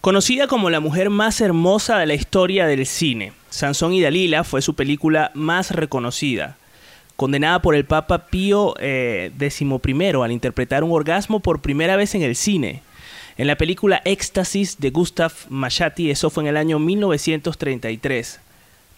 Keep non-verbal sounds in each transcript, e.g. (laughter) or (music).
Conocida como la mujer más hermosa de la historia del cine, Sansón y Dalila fue su película más reconocida. Condenada por el Papa Pío XI al interpretar un orgasmo por primera vez en el cine. En la película Éxtasis de Gustav Machati, eso fue en el año 1933.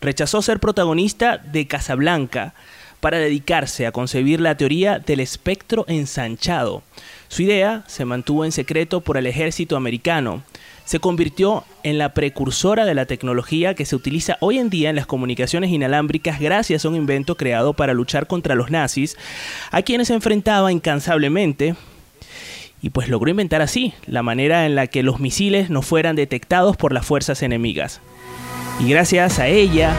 Rechazó ser protagonista de Casablanca para dedicarse a concebir la teoría del espectro ensanchado. Su idea se mantuvo en secreto por el ejército americano se convirtió en la precursora de la tecnología que se utiliza hoy en día en las comunicaciones inalámbricas gracias a un invento creado para luchar contra los nazis, a quienes se enfrentaba incansablemente y pues logró inventar así la manera en la que los misiles no fueran detectados por las fuerzas enemigas. Y gracias a ella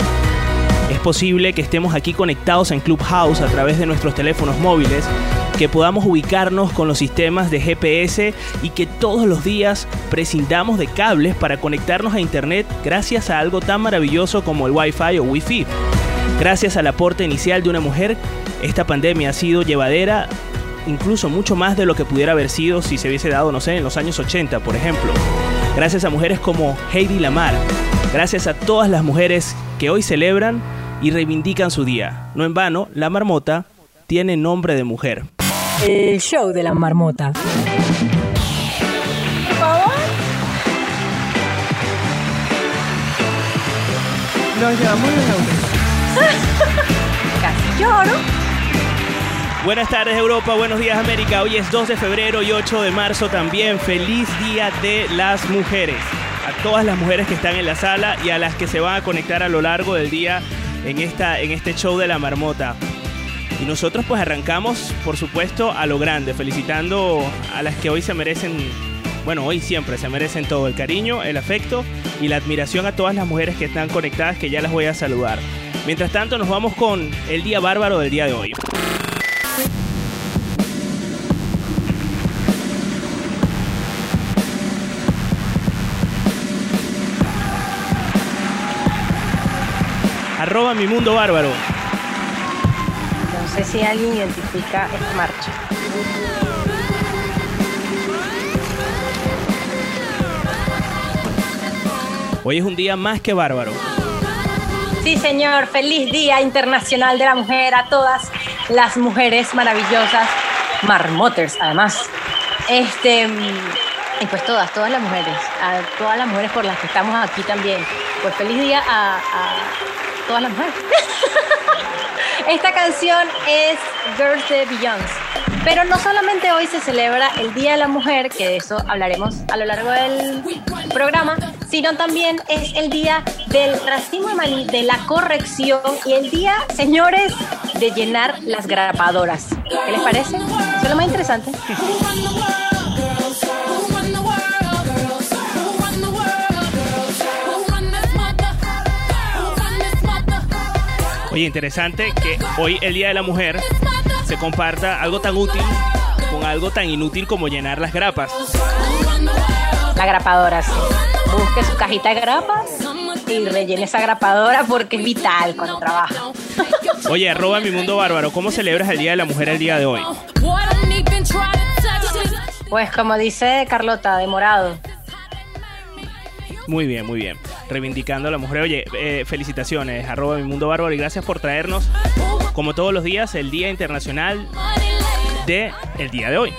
es posible que estemos aquí conectados en Clubhouse a través de nuestros teléfonos móviles que podamos ubicarnos con los sistemas de GPS y que todos los días prescindamos de cables para conectarnos a Internet gracias a algo tan maravilloso como el Wi-Fi o Wi-Fi. Gracias al aporte inicial de una mujer, esta pandemia ha sido llevadera incluso mucho más de lo que pudiera haber sido si se hubiese dado, no sé, en los años 80, por ejemplo. Gracias a mujeres como Heidi Lamar. Gracias a todas las mujeres que hoy celebran y reivindican su día. No en vano, la marmota tiene nombre de mujer. El show de la marmota. ¿Por favor? Nos llevamos Casi lloro. Buenas tardes Europa, buenos días América. Hoy es 2 de febrero y 8 de marzo también. Feliz Día de las Mujeres. A todas las mujeres que están en la sala y a las que se van a conectar a lo largo del día en, esta, en este show de la marmota. Y nosotros pues arrancamos, por supuesto, a lo grande, felicitando a las que hoy se merecen, bueno, hoy siempre se merecen todo el cariño, el afecto y la admiración a todas las mujeres que están conectadas, que ya las voy a saludar. Mientras tanto, nos vamos con el día bárbaro del día de hoy. Arroba mi mundo bárbaro. No sé si alguien identifica esta marcha. Hoy es un día más que bárbaro. Sí, señor. Feliz Día Internacional de la Mujer a todas las mujeres maravillosas, marmoters, además. Este, y pues todas, todas las mujeres, a todas las mujeres por las que estamos aquí también. Pues feliz día a, a todas las mujeres. (laughs) Esta canción es Girls de Beyoncé. Pero no solamente hoy se celebra el Día de la Mujer, que de eso hablaremos a lo largo del programa, sino también es el Día del Racismo de Maní, de la corrección y el Día, señores, de llenar las grapadoras. ¿Qué les parece? Eso es lo más interesante. (laughs) Oye, interesante que hoy, el Día de la Mujer, se comparta algo tan útil con algo tan inútil como llenar las grapas. La grapadora, sí. Busque su cajita de grapas y rellene esa grapadora porque es vital cuando trabaja. Oye, arroba mi mundo bárbaro, ¿cómo celebras el Día de la Mujer el día de hoy? Pues como dice Carlota, de morado. Muy bien, muy bien reivindicando a la mujer. Oye, eh, felicitaciones, arroba mi mundo bárbaro y gracias por traernos, como todos los días, el Día Internacional de el día de hoy.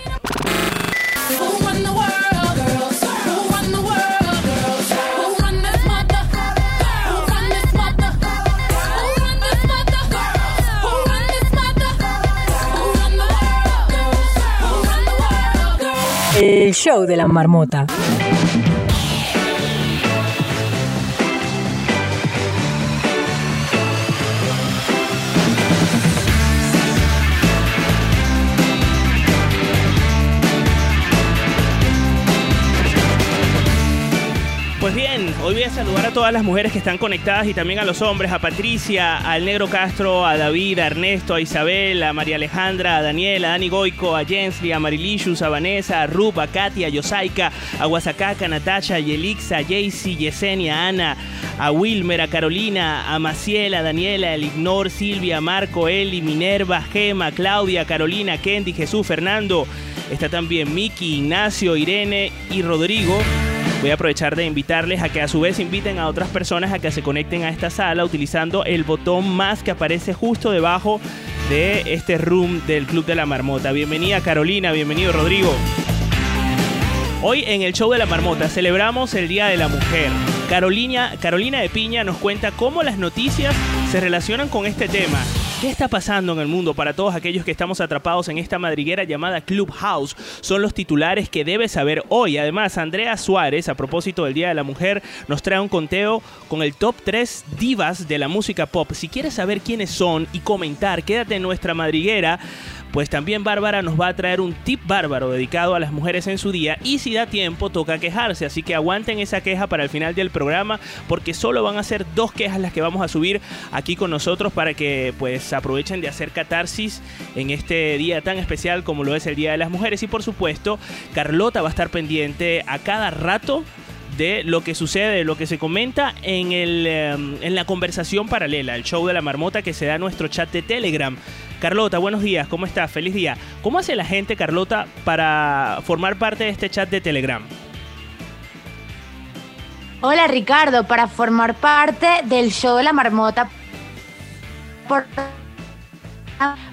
El show de la marmota. Hoy voy a saludar a todas las mujeres que están conectadas y también a los hombres, a Patricia, al Negro Castro, a David, a Ernesto, a Isabel, a María Alejandra, a Daniela, a Dani Goico, a Jensly, a Marilicious, a Vanessa, a Rup, a Katia, a Yosaika, a Guasacaca, a Natasha, a Yelixa, a Jaycee, Yesenia, a Ana, a Wilmer, a Carolina, a Maciela, a Daniela, a Ignor, Silvia, Marco, Eli, Minerva, Gema, Claudia, Carolina, Kendi, Jesús, Fernando. Está también Miki, Ignacio, Irene y Rodrigo. Voy a aprovechar de invitarles a que a su vez inviten a otras personas a que se conecten a esta sala utilizando el botón más que aparece justo debajo de este room del Club de la Marmota. Bienvenida Carolina, bienvenido Rodrigo. Hoy en el show de la marmota celebramos el Día de la Mujer. Carolina, Carolina de Piña nos cuenta cómo las noticias se relacionan con este tema. ¿Qué está pasando en el mundo para todos aquellos que estamos atrapados en esta madriguera llamada Clubhouse? Son los titulares que debes saber hoy. Además, Andrea Suárez, a propósito del Día de la Mujer, nos trae un conteo con el top 3 divas de la música pop. Si quieres saber quiénes son y comentar, quédate en nuestra madriguera pues también Bárbara nos va a traer un tip bárbaro dedicado a las mujeres en su día y si da tiempo toca quejarse, así que aguanten esa queja para el final del programa porque solo van a ser dos quejas las que vamos a subir aquí con nosotros para que pues aprovechen de hacer catarsis en este día tan especial como lo es el Día de las Mujeres y por supuesto Carlota va a estar pendiente a cada rato de lo que sucede, de lo que se comenta en, el, en la conversación paralela, el show de la marmota que se da en nuestro chat de Telegram. Carlota, buenos días, ¿cómo estás? Feliz día. ¿Cómo hace la gente, Carlota, para formar parte de este chat de Telegram? Hola Ricardo, para formar parte del show de la marmota por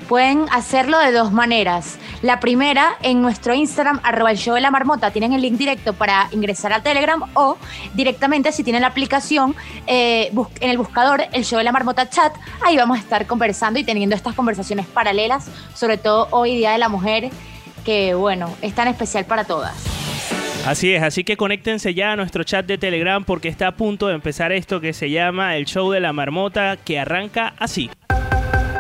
pueden hacerlo de dos maneras. La primera, en nuestro Instagram, arroba el show de la marmota, tienen el link directo para ingresar a Telegram o directamente si tienen la aplicación eh, en el buscador, el show de la marmota chat, ahí vamos a estar conversando y teniendo estas conversaciones paralelas, sobre todo hoy Día de la Mujer, que bueno, es tan especial para todas. Así es, así que conéctense ya a nuestro chat de Telegram porque está a punto de empezar esto que se llama el show de la marmota que arranca así.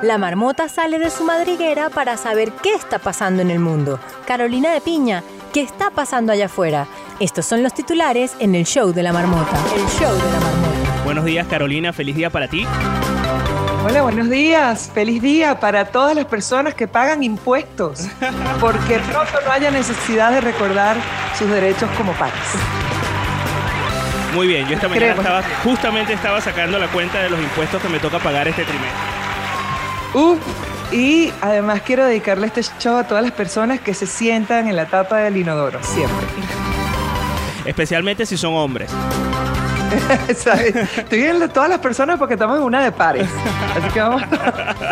La marmota sale de su madriguera para saber qué está pasando en el mundo. Carolina de Piña, ¿qué está pasando allá afuera? Estos son los titulares en el show de la marmota. El show de la marmota. Buenos días Carolina, feliz día para ti. Hola, buenos días. Feliz día para todas las personas que pagan impuestos, (laughs) porque pronto no haya necesidad de recordar sus derechos como pares. Muy bien, yo esta mañana estaba, justamente estaba sacando la cuenta de los impuestos que me toca pagar este trimestre. Uh, y además quiero dedicarle este show a todas las personas que se sientan en la tapa del inodoro, siempre. Especialmente si son hombres. (laughs) Estoy viendo todas las personas porque estamos en una de pares. Así que vamos.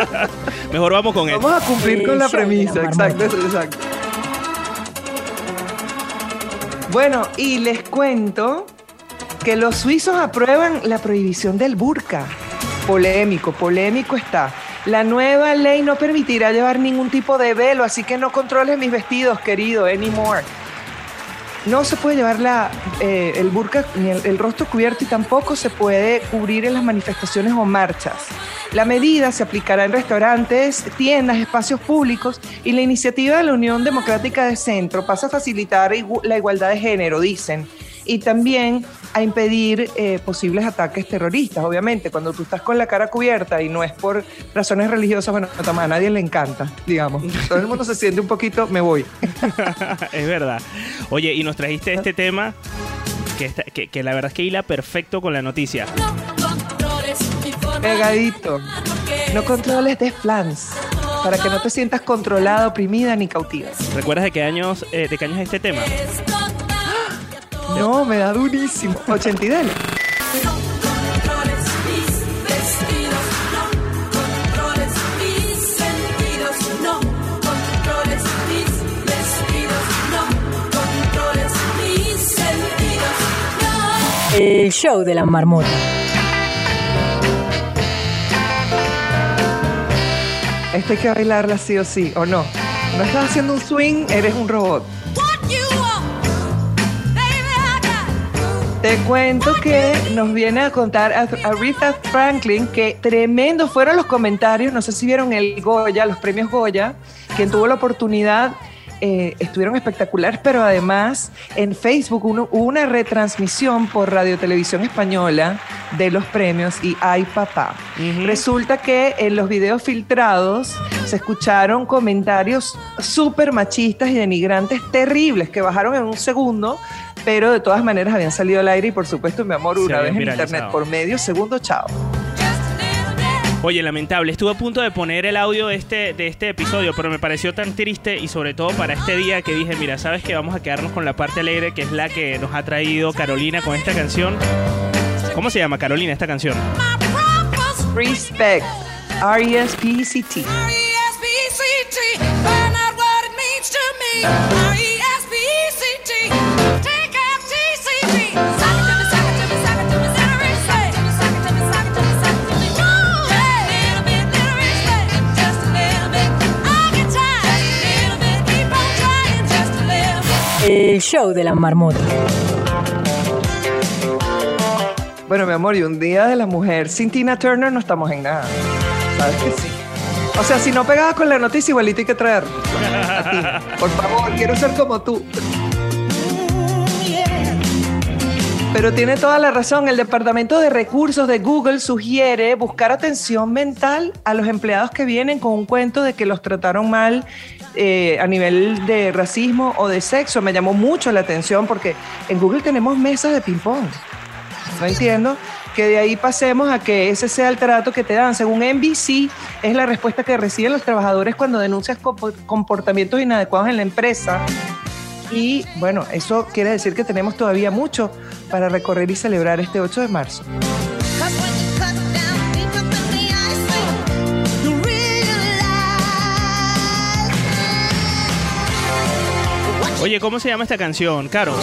(laughs) Mejor vamos con Vamos a cumplir con la premisa, exacto, exacto. Bueno, y les cuento que los suizos aprueban la prohibición del burka. Polémico, polémico está. La nueva ley no permitirá llevar ningún tipo de velo, así que no controles mis vestidos, querido, anymore. No se puede llevar la, eh, el burka ni el, el rostro cubierto y tampoco se puede cubrir en las manifestaciones o marchas. La medida se aplicará en restaurantes, tiendas, espacios públicos y la iniciativa de la Unión Democrática de Centro pasa a facilitar la igualdad de género, dicen y también a impedir eh, posibles ataques terroristas. Obviamente, cuando tú estás con la cara cubierta y no es por razones religiosas, bueno, a nadie le encanta, digamos. Todo el mundo se siente un poquito, me voy. (laughs) es verdad. Oye, y nos trajiste este tema que, que, la verdad es que hila perfecto con la noticia. Pegadito. No controles de flans para que no te sientas controlada, oprimida ni cautiva. ¿Recuerdas de qué años, eh, de qué años es este tema? No, me da durísimo. 80 y dale. El show de la marmota. Esto hay que bailarla sí o sí, ¿o no? No estás haciendo un swing, eres un robot. Te cuento que nos viene a contar Aretha Franklin que tremendos fueron los comentarios, no sé si vieron el Goya, los premios Goya, quien tuvo la oportunidad eh, estuvieron espectaculares, pero además en Facebook hubo una retransmisión por Radio Televisión Española de los premios y ay papá. Resulta que en los videos filtrados se escucharon comentarios súper machistas y denigrantes terribles que bajaron en un segundo, pero de todas maneras habían salido al aire y por supuesto mi amor una vez en internet por medio segundo, chao. Oye, lamentable. Estuve a punto de poner el audio de este, de este episodio, pero me pareció tan triste y sobre todo para este día que dije, mira, sabes que vamos a quedarnos con la parte alegre, que es la que nos ha traído Carolina con esta canción. ¿Cómo se llama Carolina esta canción? Respect. R-E-S-P-C-T. El show de la marmota. Bueno, mi amor, y un día de la mujer sin Tina Turner no estamos en nada. ¿Sabes que sí? O sea, si no pegabas con la noticia, igualito hay que traer. Por favor, quiero ser como tú. Pero tiene toda la razón. El Departamento de Recursos de Google sugiere buscar atención mental a los empleados que vienen con un cuento de que los trataron mal eh, a nivel de racismo o de sexo. Me llamó mucho la atención porque en Google tenemos mesas de ping-pong. No entiendo que de ahí pasemos a que ese sea el trato que te dan. Según NBC, es la respuesta que reciben los trabajadores cuando denuncias comportamientos inadecuados en la empresa. Y bueno, eso quiere decir que tenemos todavía mucho para recorrer y celebrar este 8 de marzo. Oye, ¿cómo se llama esta canción, Caro?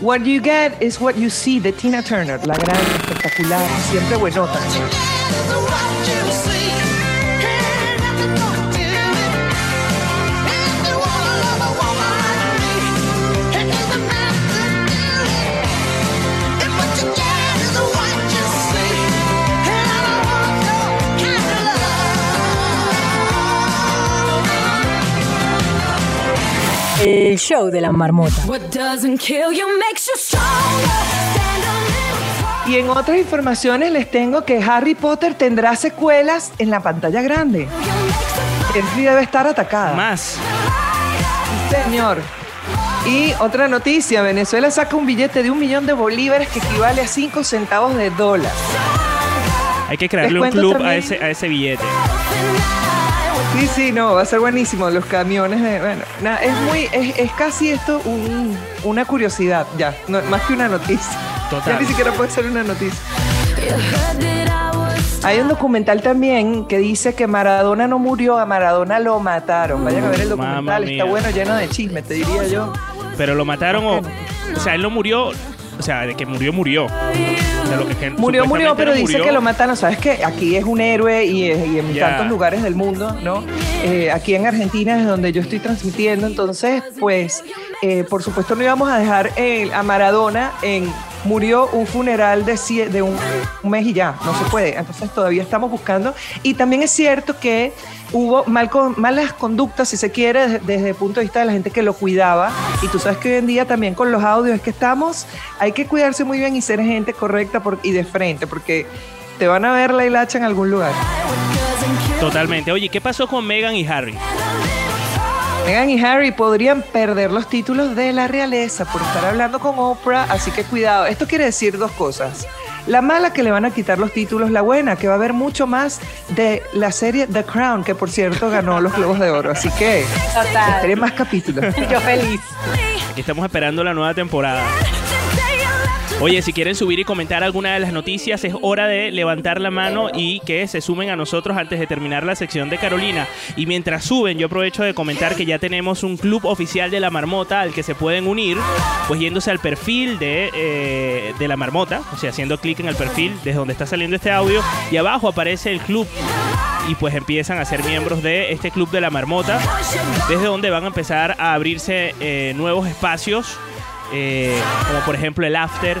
What You Get is What You See de Tina Turner, la gran, espectacular, siempre buenota. El show de la marmota. Y en otras informaciones les tengo que Harry Potter tendrá secuelas en la pantalla grande. El debe estar atacada. Más. Señor. Y otra noticia, Venezuela saca un billete de un millón de bolívares que equivale a 5 centavos de dólar. Hay que crearle un club a ese, a ese billete. Sí, sí, no, va a ser buenísimo. Los camiones, de, bueno, es muy, es, casi esto una curiosidad, ya, más que una noticia. Total. Ya ni siquiera puede ser una noticia. Hay un documental también que dice que Maradona no murió, a Maradona lo mataron. Vayan a ver el documental, está bueno, lleno de chisme, te diría yo. Pero lo mataron o, o sea, él no murió, o sea, de que murió, murió. murió, murió, pero dice que lo mataron. Sabes que aquí es un héroe y, en tantos lugares del mundo, ¿no? Eh, aquí en Argentina es donde yo estoy transmitiendo. Entonces, pues, eh, por supuesto, no íbamos a dejar a Maradona murió un funeral de, un, mes y ya, no se puede. Entonces todavía estamos buscando. Y también es cierto que hubo mal, malas conductas, si se quiere, desde, el punto de vista de la gente que lo cuidaba. Y tú sabes que hoy en día también con los audios es que estamos, hay que cuidarse muy bien y ser gente correcta y de frente, porque te van a ver la hilacha en algún lugar. Totalmente. Oye, ¿qué pasó con Meghan y Harry? Meghan y Harry podrían perder los títulos de la realeza por estar hablando con Oprah, así que cuidado. Esto quiere decir dos cosas. La mala que le van a quitar los títulos, la buena que va a haber mucho más de la serie The Crown, que por cierto ganó los Globos de Oro. Así que esperé más capítulos. (laughs) Yo feliz. Aquí estamos esperando la nueva temporada. Oye, si quieren subir y comentar alguna de las noticias, es hora de levantar la mano y que se sumen a nosotros antes de terminar la sección de Carolina. Y mientras suben, yo aprovecho de comentar que ya tenemos un club oficial de la marmota al que se pueden unir, pues yéndose al perfil de, eh, de la marmota, o sea, haciendo clic en el perfil desde donde está saliendo este audio, y abajo aparece el club y pues empiezan a ser miembros de este club de la marmota, desde donde van a empezar a abrirse eh, nuevos espacios eh, como por ejemplo el After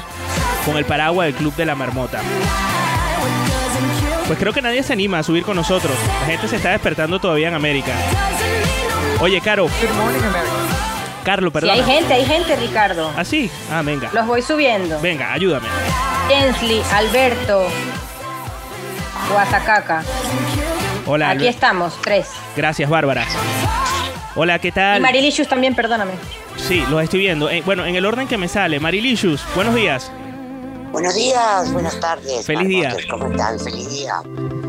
con el paraguas del Club de la Marmota. Pues creo que nadie se anima a subir con nosotros. La gente se está despertando todavía en América. Oye, Caro. Good morning, America. Carlos, Sí, perdón. hay gente, hay gente, Ricardo. ¿Ah, sí? Ah, venga. Los voy subiendo. Venga, ayúdame. Jensley, Alberto, Guasacaca. Hola, Aquí Albert. estamos, tres. Gracias, Bárbara. Hola, ¿qué Y tal? Marilicious también, perdóname. Sí, los estoy viendo. Eh, bueno, en el orden que me sale. Marilicious, buenos días. Buenos días, buenas tardes. Feliz día. ¿Cómo están? Feliz día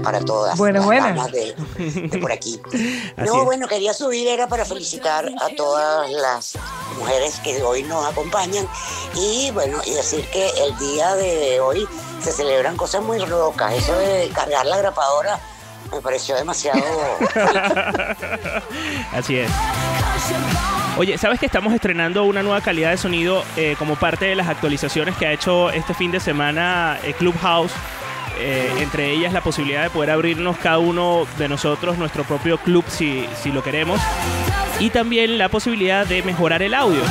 para todas. Las buenas. damas De, de por aquí. (laughs) No, es. bueno, quería subir, era para felicitar a todas las mujeres que hoy nos acompañan y bueno, y decir que el día de hoy se celebran cosas muy locas. Eso de cargar la grapadora me pareció demasiado. (laughs) Así es. Oye, ¿sabes que estamos estrenando una nueva calidad de sonido eh, como parte de las actualizaciones que ha hecho este fin de semana eh, Clubhouse? Eh, entre ellas la posibilidad de poder abrirnos cada uno de nosotros nuestro propio club si, si lo queremos. Y también la posibilidad de mejorar el audio.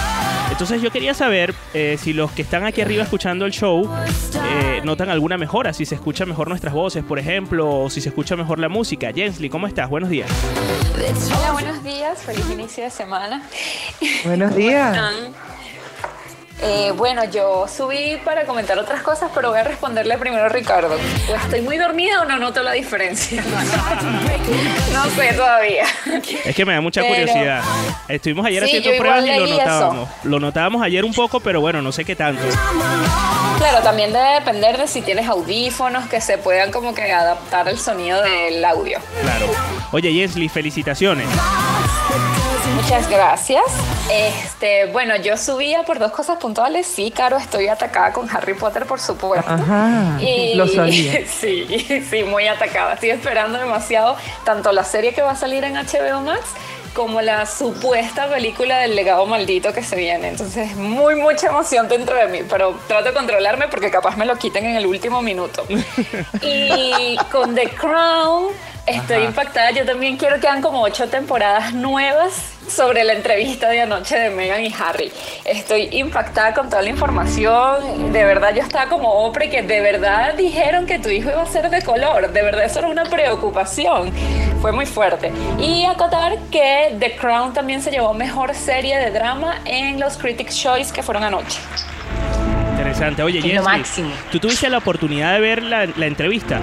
Entonces yo quería saber eh, si los que están aquí arriba escuchando el show eh, notan alguna mejora, si se escuchan mejor nuestras voces, por ejemplo, o si se escucha mejor la música. Jensly, ¿cómo estás? Buenos días. Hola, buenos días, feliz inicio de semana. Buenos días. Eh, bueno, yo subí para comentar otras cosas, pero voy a responderle primero a Ricardo. ¿O estoy muy dormida o no noto la diferencia? (laughs) No sé todavía. Es que me da mucha Pero- curiosidad. Estuvimos ayer Sí, haciendo pruebas y lo eso. notábamos. Lo notábamos ayer un poco, pero bueno, no sé qué tanto. Claro, también debe depender de si tienes audífonos que se puedan como que adaptar al sonido del audio. Claro. Oye, Jensly, felicitaciones. Muchas gracias. Este, bueno, yo subía por dos cosas puntuales. Sí, Caro, estoy atacada con Harry Potter, por supuesto. Ajá, Y- lo sabía. (laughs) Sí, sí, muy atacada. Estoy esperando demasiado tanto la serie que va a salir en HBO Max como la supuesta película del legado maldito que se viene. Entonces, muy, mucha emoción dentro de mí, pero trato de controlarme porque capaz me lo quiten en el último minuto. (laughs) Y con The Crown estoy Ajá. impactada. Yo también quiero que hagan como ocho temporadas nuevas sobre la entrevista de anoche de Meghan y Harry. Estoy impactada con toda la información. De verdad, yo estaba como Oprah que de verdad dijeron que tu hijo iba a ser de color. De verdad, eso era una preocupación. Fue muy fuerte. Y acotar que The Crown también se llevó mejor serie de drama en los Critics' Choice que fueron anoche. Interesante. Oye, máximo. ¿tú tuviste la oportunidad de ver la, la entrevista?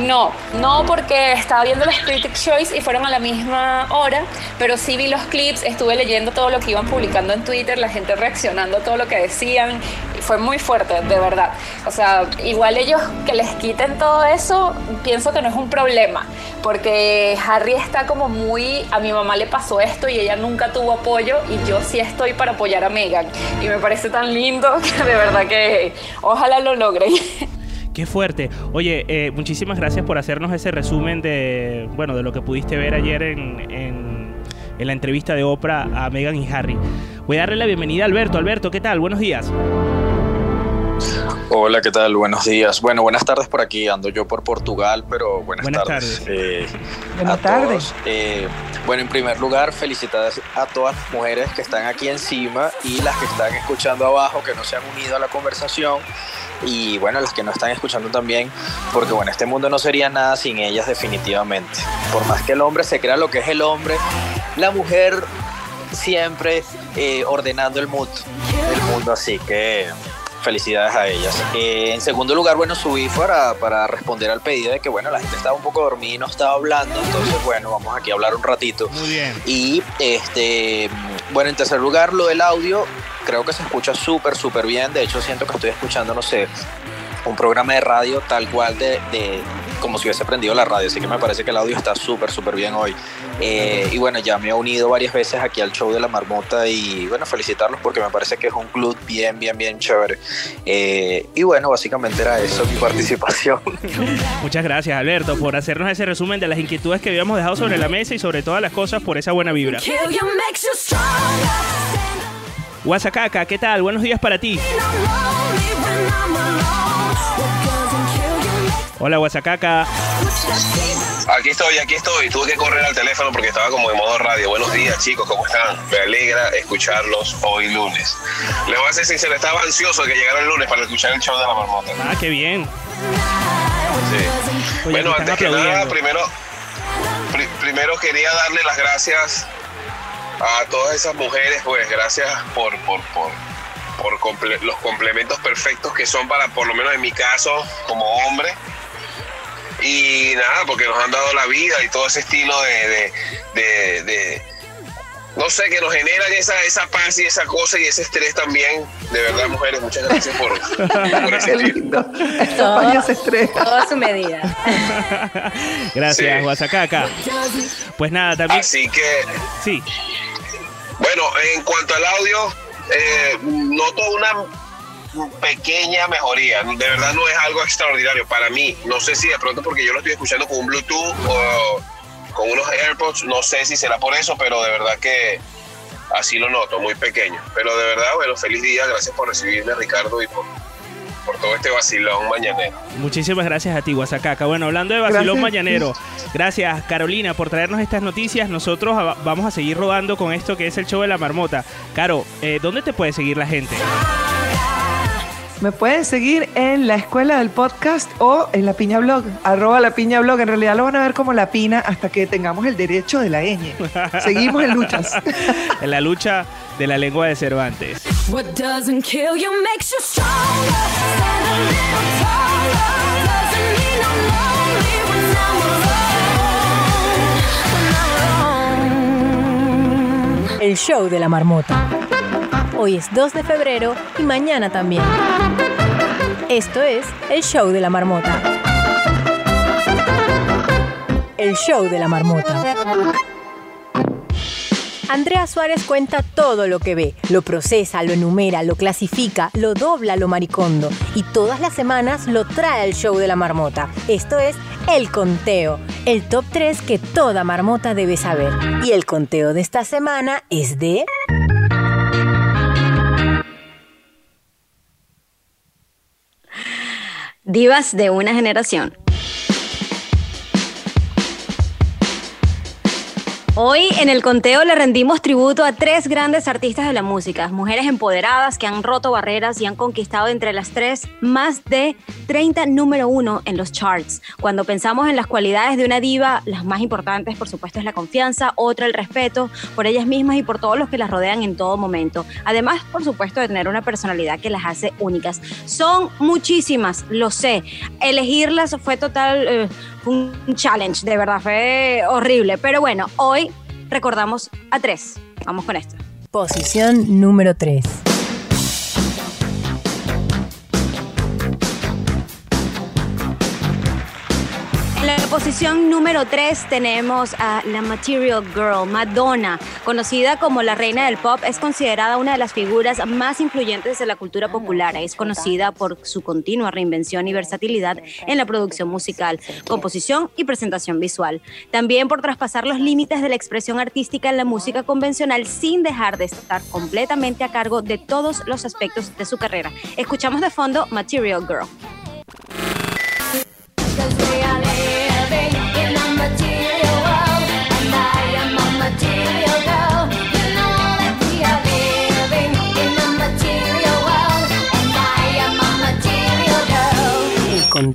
No, no porque estaba viendo los Critics' Choice y fueron a la misma hora, pero sí vi los clips, estuve leyendo todo lo que iban publicando en Twitter, la gente reaccionando a todo lo que decían, fue muy fuerte, de verdad. O sea, igual ellos que les quiten todo eso, pienso que no es un problema, porque Harry está como muy, a mi mamá le pasó esto y ella nunca tuvo apoyo y yo sí estoy para apoyar a Meghan y me parece tan lindo (laughs) que de verdad que ojalá lo logren. (laughs) Qué fuerte. Oye, eh, muchísimas gracias por hacernos ese resumen de, bueno, de lo que pudiste ver ayer en, en- en la entrevista de Oprah a Meghan y Harry. Voy a darle la bienvenida a Alberto. Alberto, ¿qué tal? Buenos días. Hola, ¿qué tal? Buenos días. Bueno, buenas tardes por aquí. Ando yo por Portugal, pero buenas, Buenas tardes. tardes. eh, Buenas a tardes. todos. Eh, bueno, en primer lugar, felicidades a todas las mujeres que están aquí encima y las que están escuchando abajo, que no se han unido a la conversación. Y bueno, las que no están escuchando también, porque bueno, este mundo no sería nada sin ellas definitivamente. Por más que el hombre se crea lo que es el hombre, la mujer siempre eh, ordenando el mood del mundo, así que felicidades a ellas. Eh, en segundo lugar, bueno, subí para, para responder al pedido de que, bueno, la gente estaba un poco dormida y no estaba hablando, entonces, bueno, vamos aquí a hablar un ratito. Muy bien. Y, este, bueno, en tercer lugar, lo del audio, creo que se escucha súper, súper bien. De hecho, siento que estoy escuchando, no sé, un programa de radio tal cual de, de- como si hubiese prendido la radio, así que me parece que el audio está súper, súper bien hoy. Eh, y bueno, ya me he unido varias veces aquí al show de la marmota y bueno, felicitarlos porque me parece que es un club bien, bien, bien chévere. Eh, y bueno, básicamente era eso mi (laughs) participación. Muchas gracias, Alberto, por hacernos ese resumen de las inquietudes que habíamos dejado sobre la mesa y sobre todas las cosas por esa buena vibra. Guasacaca, ¿qué tal? Buenos días para ti. Hola, Guasacaca. Aquí estoy, aquí estoy. Tuve que correr al teléfono porque estaba como en modo radio. Buenos días, chicos, ¿cómo están? Me alegra escucharlos hoy lunes. Les voy a ser sincero, estaba ansioso de que llegara el lunes para escuchar el show de la marmota. Ah, qué bien. Sí. Oye, bueno, antes que nada, primero, pri- primero quería darle las gracias a todas esas mujeres, pues gracias por, por, por, por comple- los complementos perfectos que son para, por lo menos en mi caso, como hombre. Y nada, porque nos han dado la vida y todo ese estilo de, de, de- de- no sé, que nos generan esa, esa paz y esa cosa y ese estrés también. De verdad, mujeres, muchas gracias por, (laughs) por ese lindo. Todo a su medida. (laughs) Gracias, Sí. Guasacaca. Pues nada, también. Así que Sí. Bueno, en cuanto al audio, eh, noto una pequeña mejoría. De verdad no es algo extraordinario para mí. No sé si de pronto porque yo lo estoy escuchando con un Bluetooth o con unos AirPods, no sé si será por eso, pero de verdad que así lo noto, muy pequeño. Pero de verdad, bueno, feliz día, gracias por recibirme, Ricardo, y por, por todo este vacilón mañanero. Muchísimas gracias a ti, Guasacaca. Bueno, hablando de Basilón Gracias. Mañanero, gracias Carolina por traernos estas noticias. Nosotros vamos a seguir rodando con esto que es el show de la marmota. Caro, eh, ¿dónde te puede seguir la gente? Me pueden seguir en la escuela del podcast o en la piña blog, arroba la piña blog. En realidad lo van a ver como la pina hasta que tengamos el derecho de la ñ. (laughs) Seguimos en luchas. En la lucha de la lengua de Cervantes. El show de la marmota. Hoy es 2 de febrero y mañana también. Esto es el show de la marmota. El show de la marmota. Andrea Suárez cuenta todo lo que ve, lo procesa, lo enumera, lo clasifica, lo dobla, lo maricondo y todas las semanas lo trae al show de la marmota. Esto es El Conteo, el top 3 que toda marmota debe saber. Y el conteo de esta semana es de... Divas de una generación. Hoy en el conteo le rendimos tributo a tres grandes artistas de la música, mujeres empoderadas que han roto barreras y han conquistado entre las tres más de 30 número uno en los charts. Cuando pensamos en las cualidades de una diva, las más importantes por supuesto es la confianza, otra el respeto por ellas mismas y por todos los que las rodean en todo momento. Además, por supuesto, de tener una personalidad que las hace únicas. Son muchísimas, lo sé. Elegirlas fue total... eh, un challenge, de verdad, fue horrible. Pero bueno, hoy recordamos a tres. Vamos con esto. Posición número 3. Posición número 3 tenemos a la Material Girl, Madonna, conocida como la reina del pop, es considerada una de las figuras más influyentes de la cultura popular. Es conocida por su continua reinvención y versatilidad en la producción musical, composición y presentación visual. También por traspasar los límites de la expresión artística en la música convencional sin dejar de estar completamente a cargo de todos los aspectos de su carrera. Escuchamos de fondo Material Girl. Cause we are Don't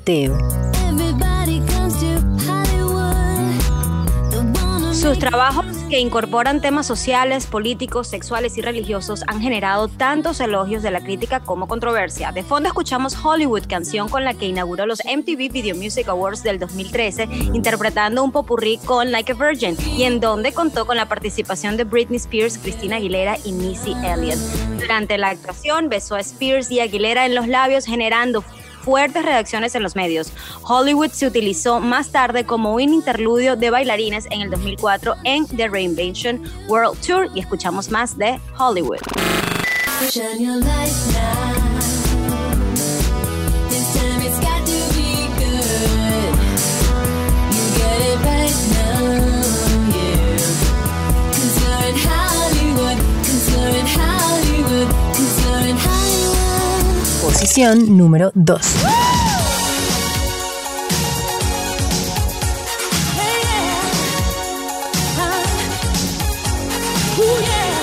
wanna Sus trabajos que incorporan temas sociales, políticos, sexuales y religiosos han generado tantos elogios de la crítica como controversia. De fondo escuchamos Hollywood, canción con la que inauguró los MTV Video Music Awards del 2013, interpretando un popurrí con Like a Virgin, y en donde contó con la participación de Britney Spears, Christina Aguilera y Missy Elliott. Durante la actuación besó a Spears y Aguilera en los labios, generando fuertes reacciones en los medios. Hollywood se utilizó más tarde como un interludio de bailarines en el 2004 en The Reinvention World Tour y escuchamos más de Hollywood. Hollywood. Posición número 2. Yeah.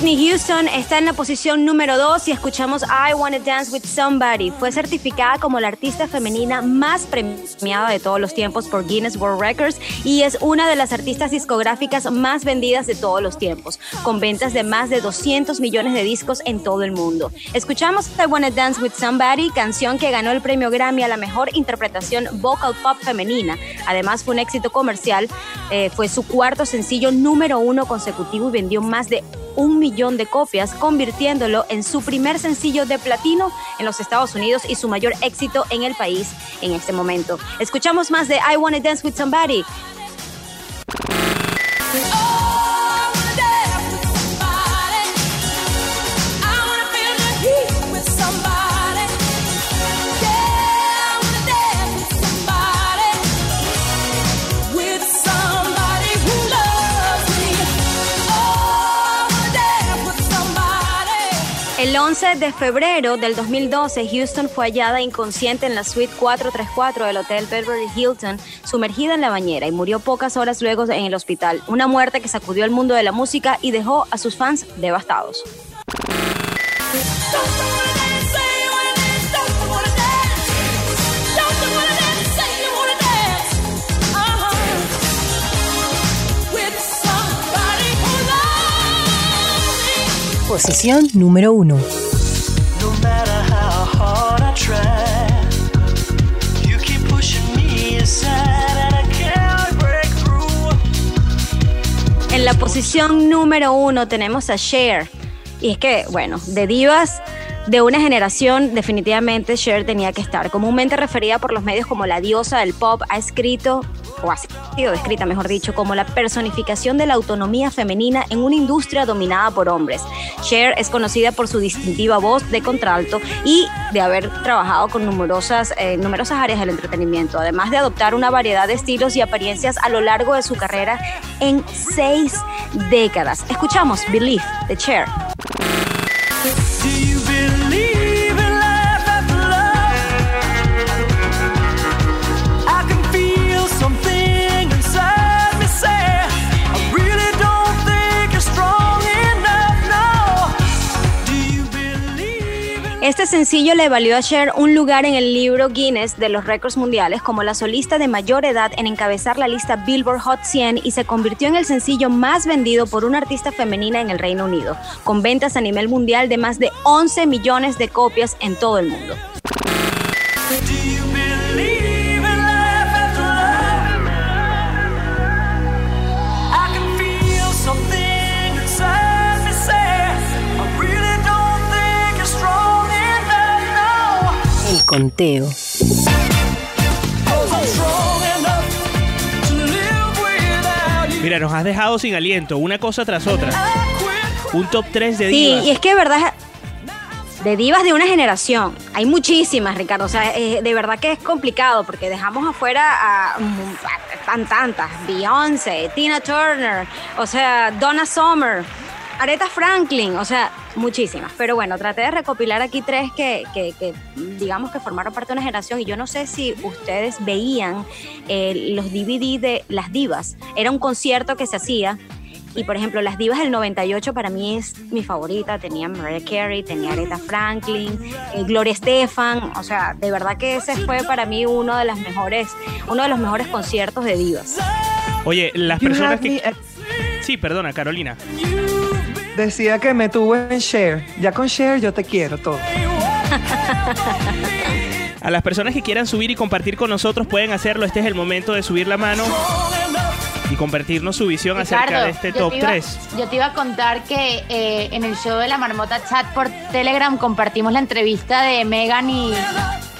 Whitney Houston está en la posición número 2 y escuchamos I Wanna Dance with Somebody. Fue certificada como la artista femenina más premiada de todos los tiempos por Guinness World Records y es una de las artistas discográficas más vendidas de todos los tiempos, con ventas de más de 200 millones de discos en todo el mundo. Escuchamos I Wanna Dance with Somebody, canción que ganó el premio Grammy a la mejor interpretación vocal pop femenina. Además fue un éxito comercial, eh, fue su cuarto sencillo número uno consecutivo y vendió más de un millón de copias, convirtiéndolo en su primer sencillo de platino en los Estados Unidos y su mayor éxito en el país en este momento. Escuchamos más de I Wanna Dance with Somebody. El 11 de febrero del 2012, Houston fue hallada inconsciente en la suite 434 del Hotel Beverly Hilton, sumergida en la bañera y murió pocas horas luego en el hospital. Una muerte que sacudió el mundo de la música y dejó a sus fans devastados. Can't break through. En la posición número uno tenemos a Cher. Y es que, bueno, de divas de una generación, definitivamente Cher tenía que estar. Comúnmente referida por los medios como la diosa del pop, ha escrito, o ha sido descrita, mejor dicho, como la personificación de la autonomía femenina en una industria dominada por hombres. Cher es conocida por su distintiva voz de contralto y de haber trabajado con numerosas, eh, numerosas áreas del entretenimiento, además de adoptar una variedad de estilos y apariencias a lo largo de su carrera en seis décadas. Escuchamos Believe de Cher. Este sencillo le valió a Cher un lugar en el libro Guinness de los récords mundiales como la solista de mayor edad en encabezar la lista Billboard Hot 100 y se convirtió en el sencillo más vendido por una artista femenina en el Reino Unido, con ventas a nivel mundial de más de 11 millones de copias en todo el mundo. You. Mira, nos has dejado sin aliento, una cosa tras otra. Un top 3 de Sí, divas. y es que de verdad, de divas de una generación, hay muchísimas, Ricardo. O sea, eh, de verdad que es complicado porque dejamos afuera a, a tan tantas. Beyoncé, Tina Turner, o sea, Donna Summer, Aretha Franklin, o sea, muchísimas. Pero bueno, traté de recopilar aquí tres que, que- que, digamos que formaron parte de una generación y yo no sé si ustedes veían eh, los DVD de las divas. Era un concierto que se hacía y por ejemplo, las divas del 98 para mí es mi favorita. Tenía Mariah Carey, tenía Aretha Franklin, eh, Gloria Estefan. O sea, de verdad que ese fue para mí uno de las mejores, uno de los mejores conciertos de divas. Oye, las personas que... Sí, perdona, Carolina. Decía que me tuvo en share. Ya con share yo te quiero todo. (laughs) A las personas que quieran subir y compartir con nosotros pueden hacerlo. Este es el momento de subir la mano y compartirnos su visión acerca Ricardo, de este top iba- 3. Yo te iba a contar que eh, en el show de la Marmota Chat por Telegram compartimos la entrevista de Megan y,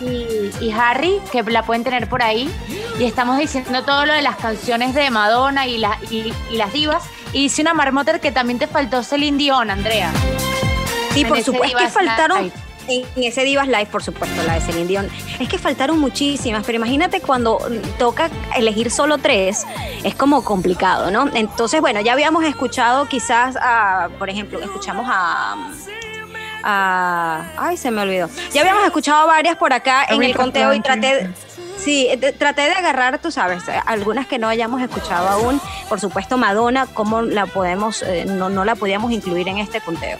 y, y Harry, que la pueden tener por ahí. Y estamos diciendo todo lo de las canciones de Madonna y, la- y, y las divas. Y hice una marmota que también te faltó Celine Dion, Andrea. Sí, En por supuesto. Es que faltaron. Live. En ese Divas Live, por supuesto, la de Celine Dion. Es que faltaron muchísimas, pero imagínate cuando toca elegir solo tres, es como complicado, ¿no? Entonces, bueno, ya habíamos escuchado quizás, a, por ejemplo, escuchamos a... a- ay, se me olvidó. Ya habíamos escuchado varias por acá en el conteo y traté... Sí, eh, de- traté de agarrar, tú sabes, eh, algunas que no hayamos escuchado aún. Por supuesto, Madonna, cómo la podemos, eh, no, no la podíamos incluir en este conteo.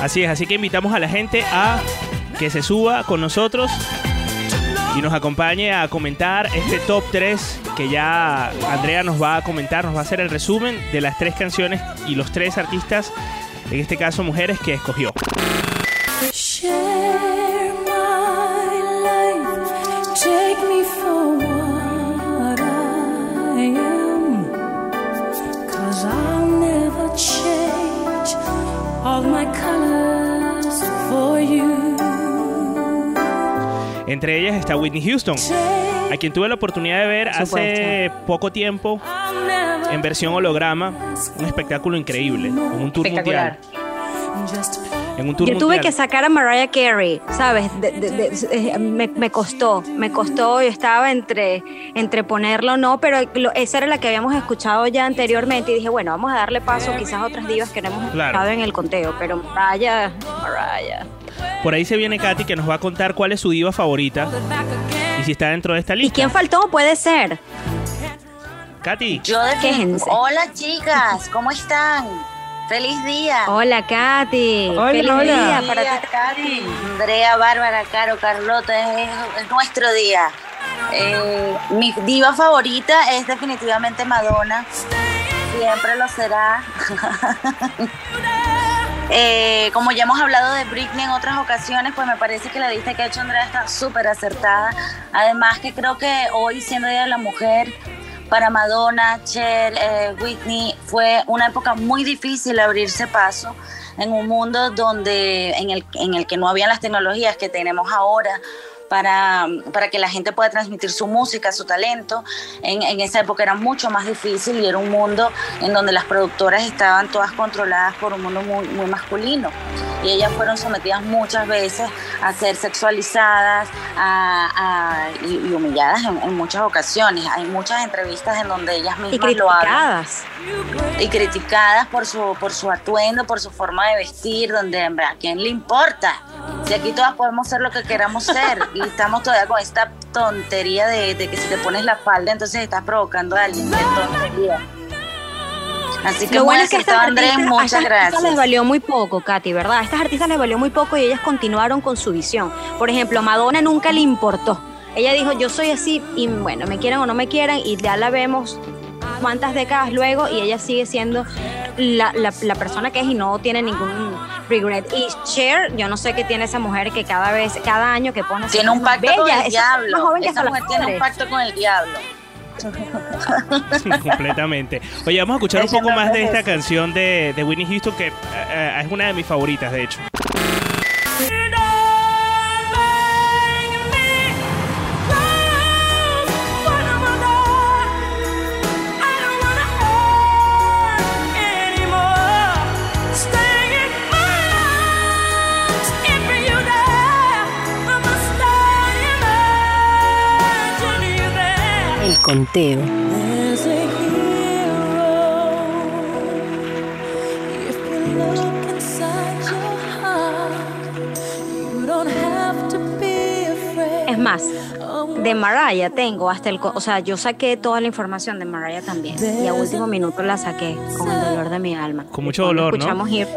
Así es, así que invitamos a la gente a que se suba con nosotros y nos acompañe a comentar este top 3 que ya Andrea nos va a comentar, nos va a hacer el resumen de las tres canciones y los tres artistas, en este caso mujeres, que escogió. Entre ellas está Whitney Houston, a quien tuve la oportunidad de ver hace poco tiempo en versión holograma, un espectáculo increíble, un tour mundial. En un tour Yo tuve mundial. que sacar a Mariah Carey, ¿sabes? De- de- de- eh, me, me costó, me costó. Yo estaba entre, entre ponerlo o no, pero lo- esa era la que habíamos escuchado ya anteriormente. Y dije, bueno, vamos a darle paso quizás a otras divas que no hemos Claro. escuchado en el conteo. Pero Mariah, Mariah. Por ahí se viene Katy que nos va a contar cuál es su diva favorita y si está dentro de esta lista. ¿Y quién faltó? Puede ser. Katy. Yo de. Hola chicas, ¿cómo están? Feliz día. Hola, Katy. Hola, Feliz hola. día para día, ti. Katy. Andrea, Bárbara, Caro, Carlota, es, es nuestro día. Eh, mi diva favorita es definitivamente Madonna. Siempre lo será. (laughs) Eh, como ya hemos hablado de Britney en otras ocasiones, pues me parece que la lista que ha hecho Andrea está súper acertada. Además que creo que hoy, siendo Día de la Mujer, para Madonna, Cher, eh, Whitney, fue una época muy difícil abrirse paso en un mundo donde en el, en el que no habían las tecnologías que tenemos ahora para, para que la gente pueda transmitir su música, su talento. En, en esa época era mucho más difícil y era un mundo en donde las productoras estaban todas controladas por un mundo muy, muy masculino. Y ellas fueron sometidas muchas veces a ser sexualizadas a- a- y, y humilladas en, en muchas ocasiones. Hay muchas entrevistas en donde ellas Y mismas lo hablan criticadas. y criticadas por su, por su atuendo, por su forma de vestir, donde a quién le importa. Si aquí todas podemos ser lo que queramos ser y (laughs) estamos todavía con esta tontería de, de que si te pones la falda entonces estás provocando a alguien. Tontería. Así que Lo bueno es que a estas Andrés, artistas, a muchas estas artistas les gracias. valió muy poco, Katy, ¿verdad? A estas artistas les valió muy poco y ellas continuaron con su visión. Por ejemplo, a Madonna nunca le importó. Ella dijo, yo soy así y bueno, me quieran o no me quieran y ya la vemos cuántas décadas luego y ella sigue siendo la, la- la persona que es y no tiene ningún regret. Y Cher, yo no sé qué tiene esa mujer que cada vez, cada año que pone... Tiene un pacto con el diablo. joven que Esa mujer tiene un pacto con el diablo. Completamente. Oye, vamos a escuchar un poco más de es esta canción de, de Whitney Houston, que eh, eh, es una de mis favoritas, de hecho. Afraid. Es más, de Mariah tengo hasta el... co- O sea, yo saqué toda la información de Mariah también. Y a último minuto la saqué con el dolor de mi alma. Con mucho dolor, ¿no? escuchamos Hero.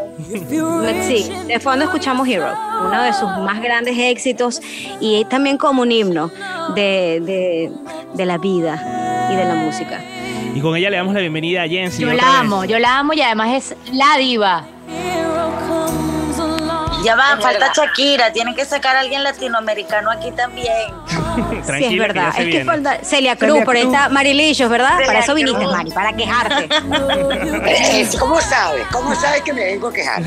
Sí, de fondo escuchamos Hero, uno de sus más grandes éxitos y también como un himno de, de, de la vida y de la música. Y con ella le damos la bienvenida a Jensi. Yo la vez. amo, yo la amo y además es la diva. Ya va, Es falta verdad. Shakira. Tienen que sacar a alguien latinoamericano aquí también. (laughs) Sí, es verdad. es que falta Celia Cruz, Celia por Cruz. esta Marilicious, ¿verdad? Celia para eso viniste, Cruz. Mari, para quejarte. (laughs) ¿Cómo sabe? ¿Cómo sabe que me vengo a quejar?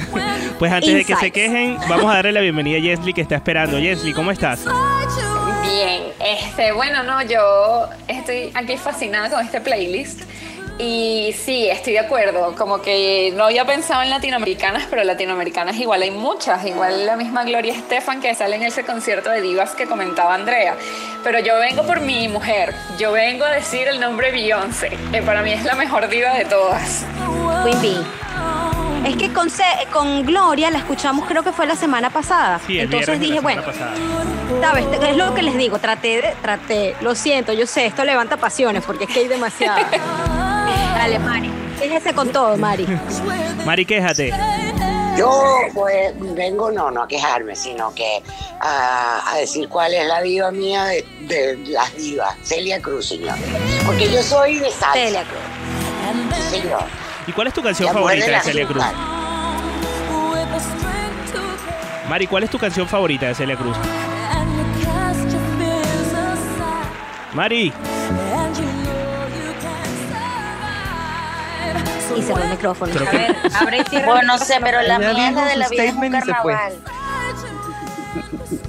Pues antes de que se quejen, vamos a darle la bienvenida a Jensly que está esperando. Jensly, ¿cómo estás? Bien, este, bueno, no, yo estoy aquí fascinada con este playlist. Y sí, estoy de acuerdo, como que no había pensado en latinoamericanas, pero latinoamericanas igual hay muchas, igual la misma Gloria Estefan que sale en ese concierto de divas que comentaba Andrea. Pero yo vengo por mi mujer, yo vengo a decir el nombre Beyoncé, que para mí es la mejor diva de todas. Queen Bee. Es que con, con Gloria la escuchamos creo que fue la semana pasada. Sí, el Entonces dije, la bueno, semana pasada. ¿sabes? Es lo que les digo, traté, de- traté, lo siento, yo sé, esto levanta pasiones porque es que hay demasiado. (laughs) Dale, Mari, déjese con todo, Mari. Mari, quéjate. Yo pues vengo no, no a quejarme, sino que a, a decir cuál es la diva mía de, de las divas, Celia Cruz, señor. Porque yo soy de salsa. Celia Cruz. Sí, señor. ¿Y cuál es tu canción La favorita del de Celia Cruz? Mari, ¿cuál es tu canción favorita de Celia Cruz? Mari, Y cerró el micrófono. A que- ver, abre y cierra. Bueno, no sé, pero la dijo de la vida es un carnaval.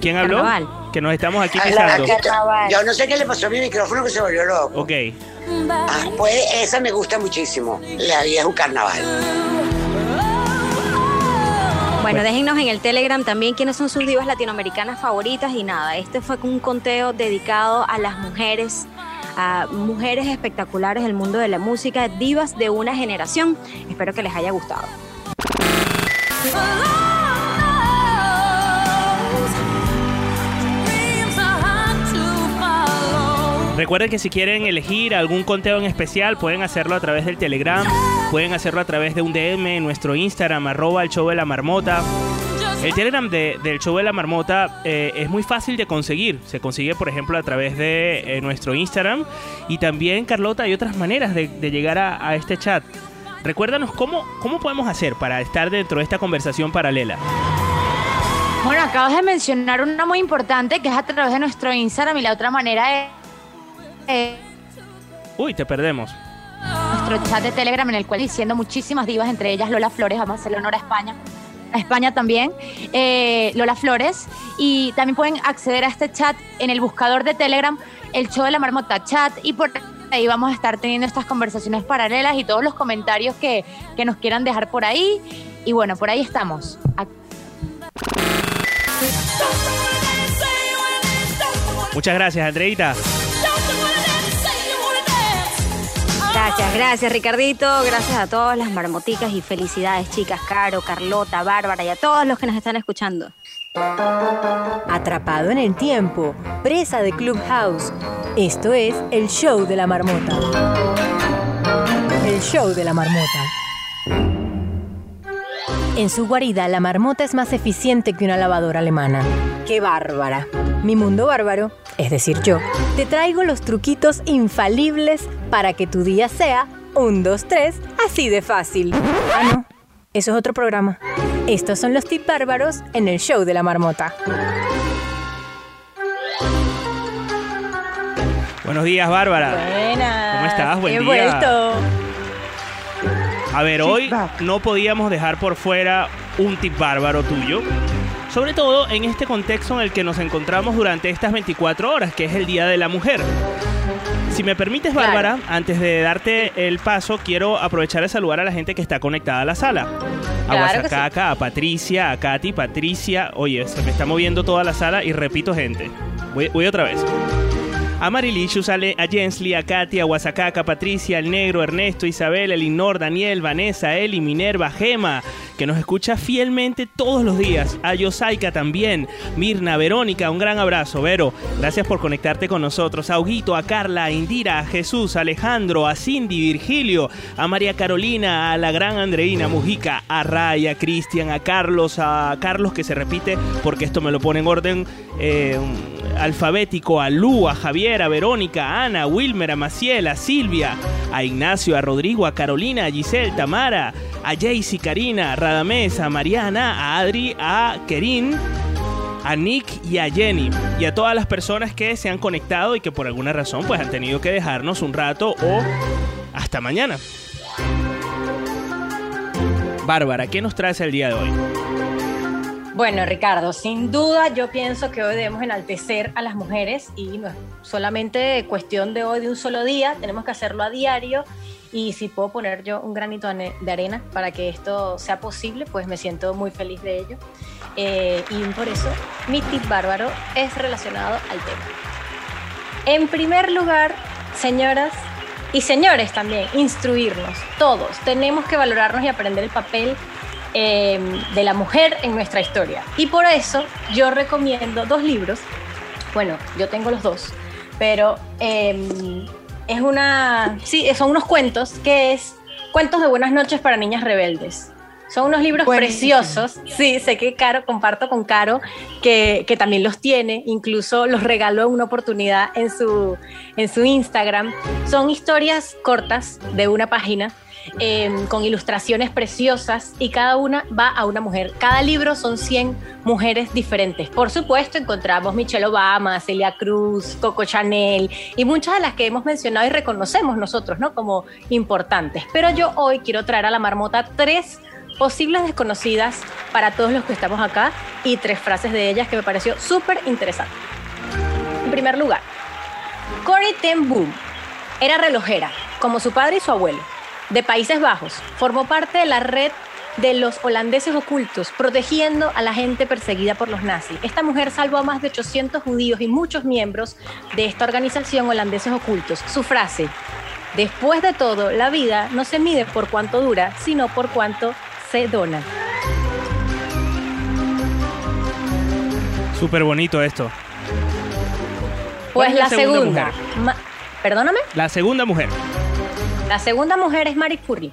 ¿quién habló? Carnaval. Que nos estamos aquí Ah, pisando. Yo no sé qué le pasó a mi micrófono que se volvió loco. Ok. Ah, pues esa me gusta muchísimo. La vida es un carnaval. Bueno, déjennos en el Telegram también quiénes son sus divas latinoamericanas favoritas y nada, este fue un conteo dedicado a las mujeres, a mujeres espectaculares del mundo de la música, divas de una generación. Espero que les haya gustado. Recuerden que si quieren elegir algún conteo en especial, pueden hacerlo a través del Telegram, pueden hacerlo a través de un DM en nuestro Instagram, arroba el show de la marmota. El Telegram de- del show de la marmota eh, es muy fácil de conseguir. Se consigue, por ejemplo, a través de eh, nuestro Instagram. Y también, Carlota, hay otras maneras de, de llegar a, a este chat. Recuérdanos cómo, cómo podemos hacer para estar dentro de esta conversación paralela. Bueno, acabas de mencionar una muy importante que es a través de nuestro Instagram y la otra manera es eh, Uy, te perdemos. nuestro chat de Telegram en el cual diciendo muchísimas divas, entre ellas Lola Flores, vamos a hacerle honor a España. A España también, eh, Lola Flores. Y también pueden acceder a este chat en el buscador de Telegram, el show de la marmota chat. Y por ahí vamos a estar teniendo estas conversaciones paralelas y todos los comentarios que, que nos quieran dejar por ahí. Y bueno, por ahí estamos. Muchas gracias, Andreita. Gracias, gracias Ricardito, gracias a todas las marmoticas y felicidades chicas, Caro, Carlota, Bárbara y a todos los que nos están escuchando. Atrapado en el tiempo, presa de Clubhouse. Esto es el show de la marmota. El show de la marmota. En su guarida, la marmota es más eficiente que una lavadora alemana. ¡Qué bárbara! Mi mundo bárbaro, es decir yo, te traigo los truquitos infalibles para que tu día sea un, dos, tres, así de fácil. Ah, no. Eso es otro programa. Estos son los tips bárbaros en el show de la marmota. Buenos días, Bárbara. Buenas. ¿Cómo estás? Buen He día. vuelto. A ver, hoy no podíamos dejar por fuera un tip bárbaro tuyo. Sobre todo en este contexto en el que nos encontramos durante estas 24 horas, que es el Día de la Mujer. Si me permites, Claro. Bárbara, antes de darte el paso, quiero aprovechar de saludar a la gente que está conectada a la sala. A Claro Guasacaca, a Patricia, a Katy, Patricia. Oye, se me está moviendo toda la sala y repito, gente. Voy, voy otra vez. A Marilicious, a, Le- a Jensly, a Katy, a Guasacaca, a Patricia, al Negro, Ernesto, Isabel, Elinor, Daniel, Vanessa, Eli, Minerva, Gema, que nos escucha fielmente todos los días. A Yosaika también. Mirna, Verónica, un gran abrazo, Vero. Gracias por conectarte con nosotros. A Huguito, a Carla, a Indira, a Jesús, a Alejandro, a Cindy, Virgilio, a María Carolina, a la gran Andreina Mujica, a Ray, a Cristian, a Carlos, a Carlos que se repite porque esto me lo pone en orden eh, alfabético, a Lu, a Javier, a Verónica, a Ana, a Wilmer, a Maciel, a Silvia, a Ignacio, a Rodrigo, a Carolina, a Giselle, Tamara, a Jaycee, Karina, a Radamés, a Mariana, a Adri, a Kerin, a Nick y a Jenny y a todas las personas que se han conectado y que por alguna razón pues han tenido que dejarnos un rato o hasta mañana. Bárbara, ¿qué nos traes el día de hoy? Bueno, Ricardo, sin duda yo pienso que hoy debemos enaltecer a las mujeres y no es solamente cuestión de hoy, de un solo día, tenemos que hacerlo a diario y si puedo poner yo un granito de arena para que esto sea posible, pues me siento muy feliz de ello. Eh, y por eso mi tip bárbaro es relacionado al tema. En primer lugar, señoras, Y señores también, instruirnos, todos. Tenemos que valorarnos y aprender el papel eh, de la mujer en nuestra historia. Y por eso yo recomiendo dos libros. Bueno, yo tengo los dos, pero eh, es una, sí, son unos cuentos que es Cuentos de Buenas noches para Niñas Rebeldes. Son unos libros Buenísimo. preciosos. Sí, sé que Caro, comparto con Caro que, que también los tiene. Incluso los regaló una oportunidad en su, en su Instagram. Son historias cortas de una página. Eh, con ilustraciones preciosas y cada una va a una mujer. Cada libro son 100 mujeres diferentes. Por supuesto, encontramos Michelle Obama, Celia Cruz, Coco Chanel y muchas de las que hemos mencionado y reconocemos nosotros, ¿no? Como importantes. Pero yo hoy quiero traer a la marmota tres posibles desconocidas para todos los que estamos acá y tres frases de ellas que me pareció súper interesante. En primer lugar, Corey ten Boom era relojera, como su padre y su abuelo, de Países Bajos. Formó parte de la red de los holandeses ocultos, protegiendo a la gente perseguida por los nazis. Esta mujer salvó a más de 800 judíos y muchos miembros de esta organización holandeses ocultos. Su frase, después de todo, la vida no se mide por cuánto dura, sino por cuánto se dona. Súper bonito esto. Pues ¿Cuál es la la, segunda Perdóname. La segunda mujer. La segunda mujer es Marie Curie.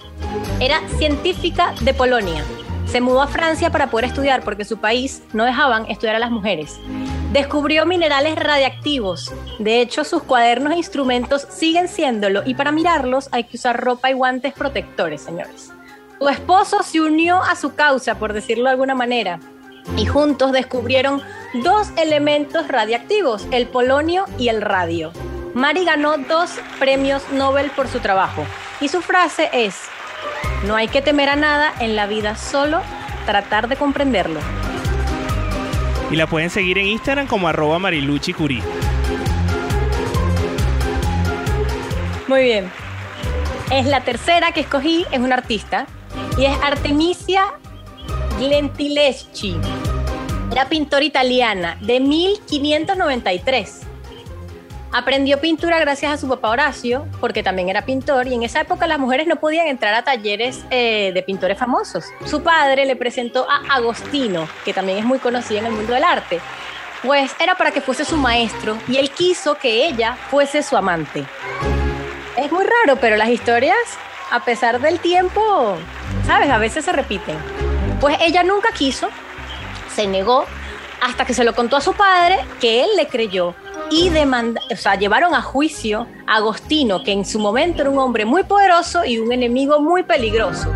Era científica de Polonia. Se mudó a Francia para poder estudiar porque su país no dejaban estudiar a las mujeres. Descubrió minerales radiactivos. De hecho, sus cuadernos e instrumentos siguen siéndolo y para mirarlos hay que usar ropa y guantes protectores, señores. Su esposo se unió a su causa, por decirlo de alguna manera, y juntos descubrieron dos elementos radiactivos, el polonio y el radio. Mari ganó dos premios Nobel por su trabajo y su frase es, no hay que temer a nada en la vida, solo tratar de comprenderlo. Y la pueden seguir en Instagram como arroba mariluchi curí. Muy bien. Es la tercera que escogí, es una artista y es Artemisia Gentileschi. Era pintora italiana de 1593. Aprendió pintura gracias a su papá Horacio, porque también era pintor, y en esa época las mujeres no podían entrar a talleres eh, de pintores famosos. Su padre le presentó a Agostino, que también es muy conocido en el mundo del arte, pues era para que fuese su maestro, y él quiso que ella fuese su amante. Es muy raro, pero las historias, a pesar del tiempo, ¿sabes? A veces se repiten. Pues ella nunca quiso, se negó, hasta que se lo contó a su padre, que él le creyó. Y demanda, o sea, llevaron a juicio a Agostino, que en su momento era un hombre muy poderoso y un enemigo muy peligroso.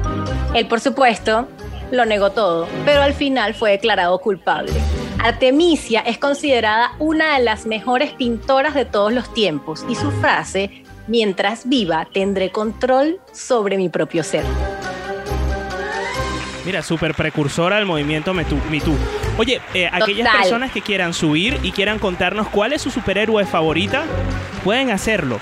Él, por supuesto, lo negó todo, pero al final fue declarado culpable. Artemisia es considerada una de las mejores pintoras de todos los tiempos y su frase, mientras viva, tendré control sobre mi propio ser. Mira, súper precursora al movimiento Me Too. Me Too. Oye, eh, aquellas Total. personas que quieran subir y quieran contarnos cuál es su superhéroe favorita, pueden hacerlo.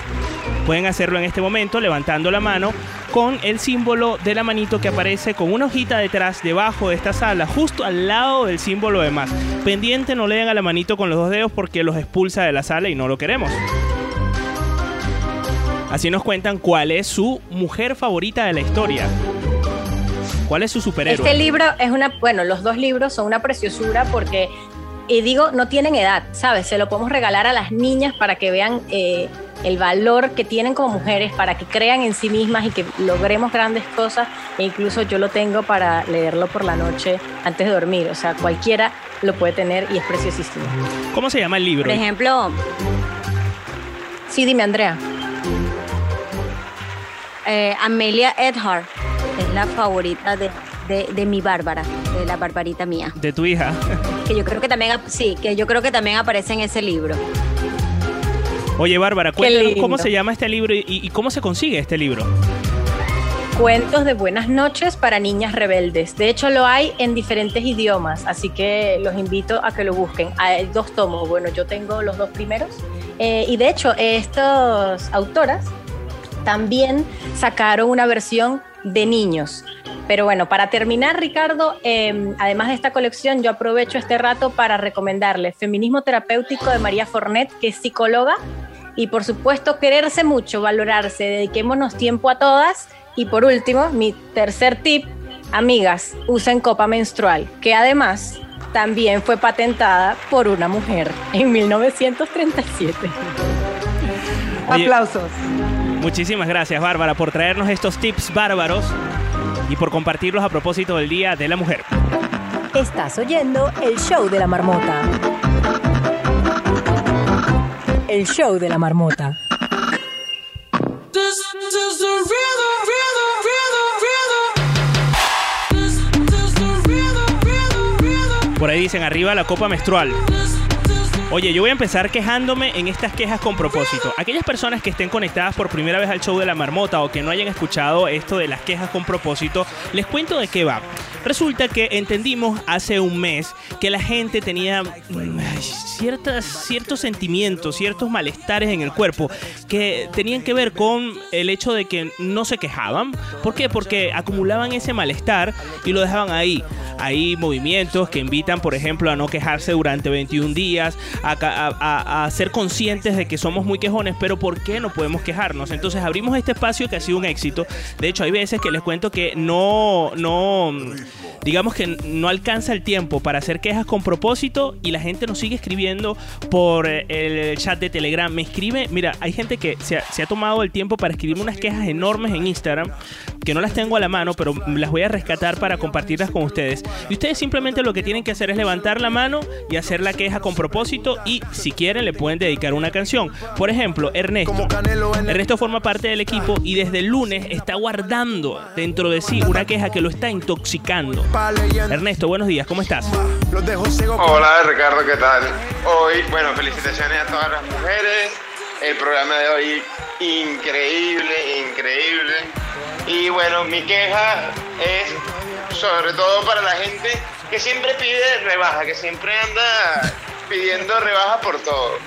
Pueden hacerlo en este momento levantando la mano con el símbolo de la manito que aparece con una hojita detrás, debajo de esta sala, justo al lado del símbolo de más. Pendiente, no le den a la manito con los dos dedos porque los expulsa de la sala y no lo queremos. Así nos cuentan cuál es su mujer favorita de la historia. ¿Cuál es su superhéroe? Este libro es una, bueno, los dos libros son una preciosura porque, y digo, no tienen edad, ¿sabes? Se lo podemos regalar a las niñas para que vean eh, el valor que tienen como mujeres, para que crean en sí mismas y que logremos grandes cosas. E incluso yo lo tengo para leerlo por la noche antes de dormir. O sea, cualquiera lo puede tener y es preciosísimo. ¿Cómo se llama el libro? Por ejemplo, Sí, dime, Andrea. eh, Amelia Earhart es la favorita de, de- de mi Bárbara, de la Barbarita mía. De tu hija. (laughs) Que yo creo que también, sí, que yo creo que también aparece en ese libro. Oye, Bárbara, cuéntanos cómo se llama este libro y, y cómo se consigue este libro. Cuentos de buenas noches para niñas rebeldes. De hecho, lo hay en diferentes idiomas, así que los invito a que lo busquen. Hay dos tomos. Bueno, yo tengo los dos primeros. Eh, y de hecho, estas autoras también sacaron una versión de niños. Pero bueno, para terminar, Ricardo, eh, además de esta colección, yo aprovecho este rato para recomendarle Feminismo Terapéutico de María Fornet, que es psicóloga Y por supuesto, quererse mucho, valorarse, dediquémonos tiempo a todas. Y por último, mi tercer tip, amigas, usen copa menstrual, que además también fue patentada por una mujer en 1937. Oye, Aplausos. Muchísimas gracias, Bárbara, por traernos estos tips bárbaros y por compartirlos a propósito del Día de la Mujer. Estás oyendo el show de la marmota. El show de la marmota. Por ahí dicen arriba la copa menstrual. Oye, yo voy a empezar quejándome en estas quejas con propósito. Aquellas personas que estén conectadas por primera vez al show de la marmota o que no hayan escuchado esto de las quejas con propósito, les cuento de qué va. Resulta que entendimos hace un mes que la gente tenía mm, ciertas, ciertos sentimientos, ciertos malestares en el cuerpo que tenían que ver con el hecho de que no se quejaban. ¿Por qué? Porque acumulaban ese malestar y lo dejaban ahí. Hay movimientos que invitan, por ejemplo, a no quejarse durante 21 días, a, a- ser conscientes de que somos muy quejones, pero ¿por qué no podemos quejarnos? Entonces abrimos este espacio que ha sido un éxito. De hecho, hay veces que les cuento que no, no, digamos que no alcanza el tiempo para hacer quejas con propósito y la gente nos sigue escribiendo por el chat de Telegram. Me escribe, mira, hay gente que se ha tomado el tiempo para escribirme unas quejas enormes en Instagram que no las tengo a la mano, pero las voy a rescatar para compartirlas con ustedes. Y ustedes simplemente lo que tienen que hacer es levantar la mano y hacer la queja con propósito y si quieren le pueden dedicar una canción. Por ejemplo, Ernesto. Ernesto forma parte del equipo y desde el lunes está guardando dentro de sí una queja que lo está intoxicando. Ernesto, buenos días, ¿cómo estás? Hola Ricardo, ¿qué tal? Hoy, bueno, felicitaciones a todas las mujeres. El programa de hoy increíble, increíble. Y bueno, mi queja es sobre todo para la gente que siempre pide rebaja, que siempre anda pidiendo rebaja por todo.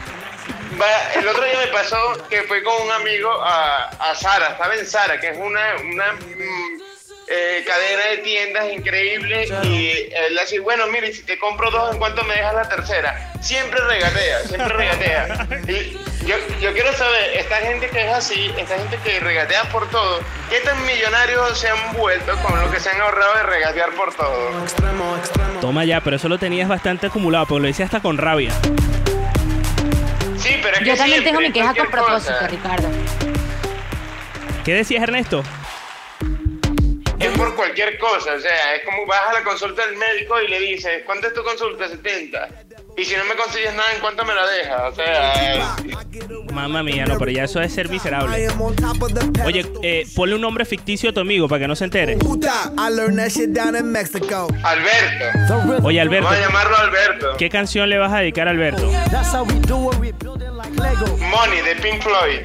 Va- El otro día me pasó que fui con un amigo a, a Sara, estaba en Sara, que es una, una mm, eh, cadena de tiendas increíble y él así, bueno, mire, si te compro dos, ¿en cuánto me dejas la tercera? Siempre regatea, siempre (laughs) regatea. Y yo, yo quiero saber, esta gente que es así, esta gente que regatea por todo, ¿qué tan millonarios se han vuelto con lo que se han ahorrado de regatear por todo? Toma ya, pero eso lo tenías bastante acumulado, porque lo decía hasta con rabia. Sí, pero es Yo que también siempre, tengo mi queja con propósito, Ricardo. ¿Qué decías, Ernesto? Es por cualquier cosa, o sea, es como vas a la consulta del médico y le dices, ¿cuánto es tu consulta? 70. Y si no me consigues nada, ¿en cuánto me la dejas? O sea, Mamma mía, no, pero ya eso es ser miserable. Oye, eh, ponle un nombre ficticio a tu amigo para que no se entere. Alberto. Oye, Alberto. Vamos a llamarlo Alberto. ¿Qué canción le vas a dedicar a Alberto? Money de Pink Floyd.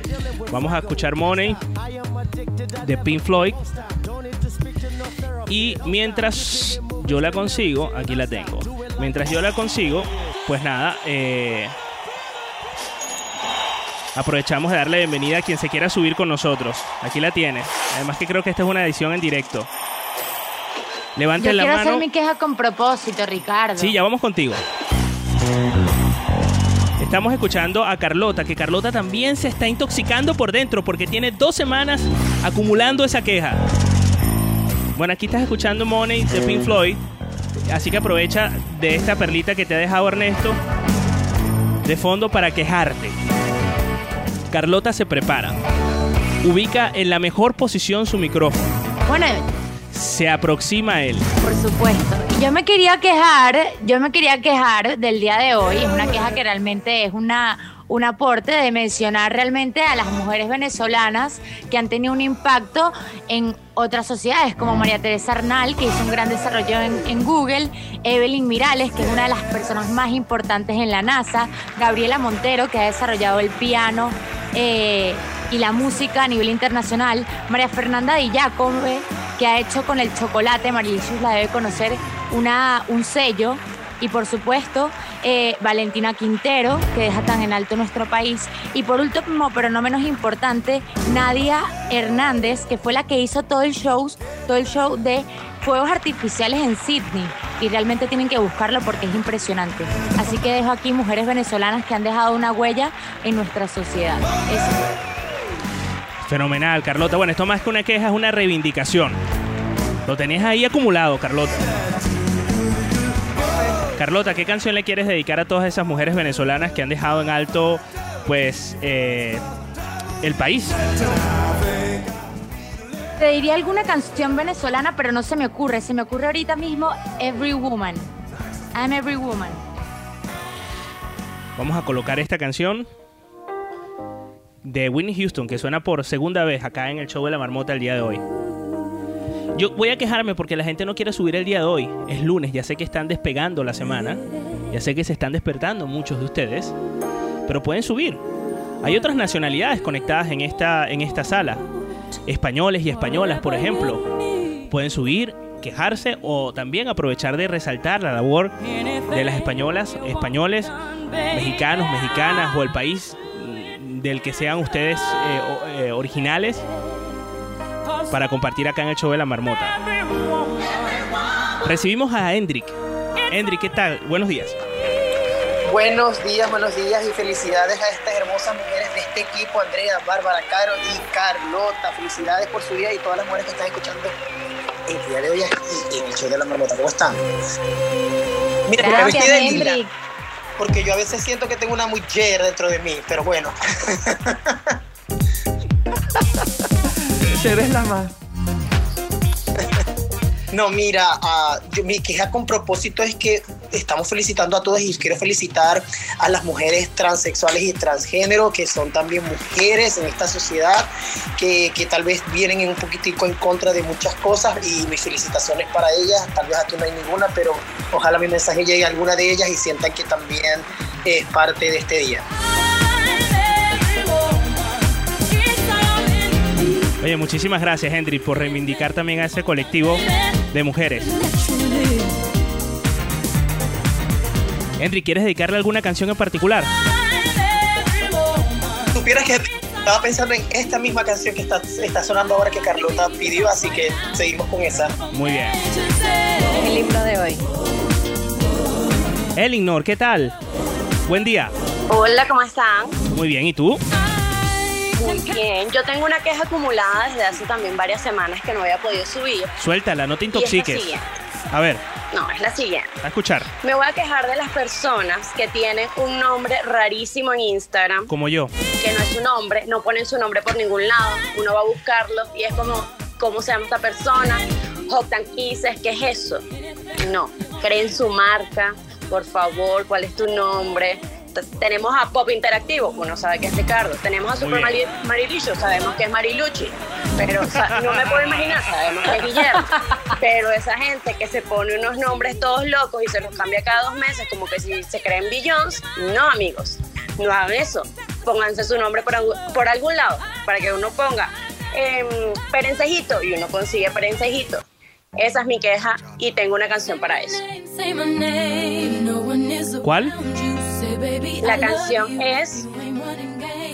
Vamos a escuchar Money de Pink Floyd. Y mientras yo la consigo, aquí la tengo. Mientras yo la consigo, pues nada, eh, aprovechamos de darle bienvenida a quien se quiera subir con nosotros. Aquí la tiene. Además que creo que esta es una edición en directo. Yo Levanten la quiero hacer mi queja con propósito, Ricardo. Sí, ya vamos contigo. Estamos escuchando a Carlota, que Carlota también se está intoxicando por dentro porque tiene dos semanas acumulando esa queja. Bueno, aquí estás escuchando Money de Pink Floyd, así que aprovecha de esta perlita que te ha dejado Ernesto de fondo para quejarte. Carlota se prepara. Ubica en la mejor posición su micrófono. Bueno, Se aproxima a él. por supuesto. Y Yo me quería quejar, yo me quería quejar del día de hoy. Es una queja que realmente es una, un aporte de mencionar realmente a las mujeres venezolanas que han tenido un impacto en otras sociedades, como María Teresa Arnal, que hizo un gran desarrollo en, Google, Evelyn Mirales, que es una de las personas más importantes en la NASA, Gabriela Montero, que ha desarrollado el piano. eh, y la música a nivel internacional, María Fernanda Di Giacome, que ha hecho con el chocolate, Marilicious la debe conocer, una, un sello, y por supuesto, eh, Valentina Quintero, que deja tan en alto nuestro país. Y por último, pero no menos importante, Nadia Hernández, que fue la que hizo todo el show, todo el show de fuegos artificiales en Sydney. Y realmente tienen que buscarlo porque es impresionante. Así que dejo aquí mujeres venezolanas que han dejado una huella en nuestra sociedad. Fenomenal, Carlota. Bueno, esto más que una queja es una reivindicación. Lo tenías ahí acumulado, Carlota. Carlota, ¿qué canción le quieres dedicar a todas esas mujeres venezolanas que han dejado en alto, pues, eh, el país? Te diría alguna canción venezolana, pero no se me ocurre. Se me ocurre ahorita mismo Every Woman. I'm Every Woman. Vamos a colocar esta canción de Whitney Houston que suena por segunda vez acá en el show de la marmota el día de hoy. Yo voy a quejarme porque la gente no quiere subir el día de hoy. Es lunes, ya sé que están despegando la semana. Ya sé que se están despertando muchos de ustedes. Pero pueden subir. Hay otras nacionalidades conectadas en esta, en esta sala. Españoles y españolas, por ejemplo. Pueden subir, quejarse o también aprovechar de resaltar la labor de las españolas, españoles, mexicanos, mexicanas o el país del que sean ustedes eh, eh, originales para compartir acá en el show de la marmota. Recibimos a Hendrik. Hendrik, ¿qué tal? Buenos días. Buenos días, buenos días y felicidades a estas hermosas mujeres de este equipo, Andrea, Bárbara, Caro y Carlota. Felicidades por su día y todas las mujeres que están escuchando el día de hoy aquí en el show de la marmota. ¿Cómo están? Mira, me Gracias, vestí de lila, Hendrik. porque yo a veces siento que tengo una mujer dentro de mí, pero bueno. (laughs) Eres la más. No, mira, ah, yo- mi queja con propósito es que estamos felicitando a todas y quiero felicitar a las mujeres transexuales y transgénero que son también mujeres en esta sociedad que, que tal vez vienen un poquitico en contra de muchas cosas y mis felicitaciones para ellas. Tal vez aquí no hay ninguna, pero ojalá mi mensaje llegue a alguna de ellas y sientan que también es parte de este día. Oye, muchísimas gracias, Hendrik, por reivindicar también a ese colectivo de mujeres. Hendrik, ¿quieres dedicarle alguna canción en particular? Supieras que estaba pensando en esta misma canción que está, está sonando ahora que Carlota pidió, así que seguimos con esa. Muy bien. El himno de hoy. Elinor, ¿qué tal? Buen día. Hola, ¿cómo están? Muy bien, ¿y tú? Muy bien. Yo tengo una queja acumulada desde hace también varias semanas que no había podido subir. Suéltala, no te Y es la intoxiques. A ver, No, es la siguiente. a escuchar, Me voy a quejar de las personas que tienen un nombre rarísimo en Instagram, como yo. que no es su nombre, no ponen su nombre por ningún lado, uno va a buscarlo y es como, ¿cómo se llama esta persona? Hoptan Kisses, ¿qué es eso? No, creen su marca, por favor, ¿cuál es tu nombre? Tenemos a Pop Interactivo, uno sabe que es Ricardo. Tenemos a Super Marilucho, sabemos que es Mariluchi. Pero o sea, no me puedo imaginar, sabemos que es Guillermo. (laughs) Pero esa gente que se pone unos nombres todos locos y se los cambia cada dos meses, como que si se creen billions, no, amigos, no hagan eso. Pónganse su nombre por, algún lado, para que uno ponga em, Perencejito y uno consigue Perencejito. Esa es mi queja y tengo una canción para eso. ¿Cuál? La canción es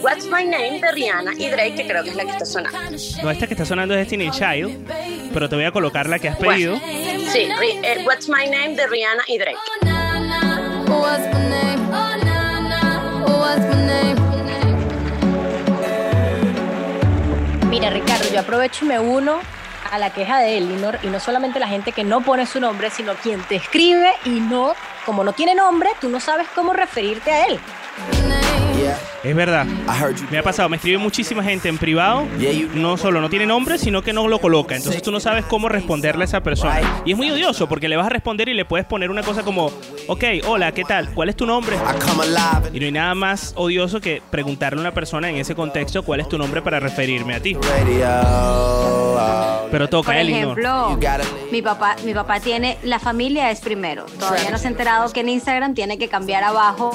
What's My Name de Rihanna y Drake, que creo que es la que está sonando. No, esta que está sonando es Destiny Child, pero te voy a colocar la que has pedido. Sí, Ri- eh, What's My Name de Rihanna y Drake. Mira, Ricardo, yo aprovecho y me uno a la queja de Elinor y no solamente la gente que no pone su nombre, sino quien te escribe y no, como no tiene nombre, tú no sabes cómo referirte a él. Es verdad. Me ha pasado, me escribe muchísima gente en privado. No solo no tiene nombre, sino que no lo coloca. Entonces tú no sabes cómo responderle a esa persona. Y es muy odioso porque le vas a responder y le puedes poner una cosa como, ok, hola, ¿qué tal? ¿Cuál es tu nombre? Y no hay nada más odioso que preguntarle a una persona en ese contexto cuál es tu nombre para referirme a ti. Pero toca, Por Elinor. ejemplo, mi papá, mi papá tiene la familia es primero. Todavía no se ha enterado que en Instagram tiene que cambiar abajo,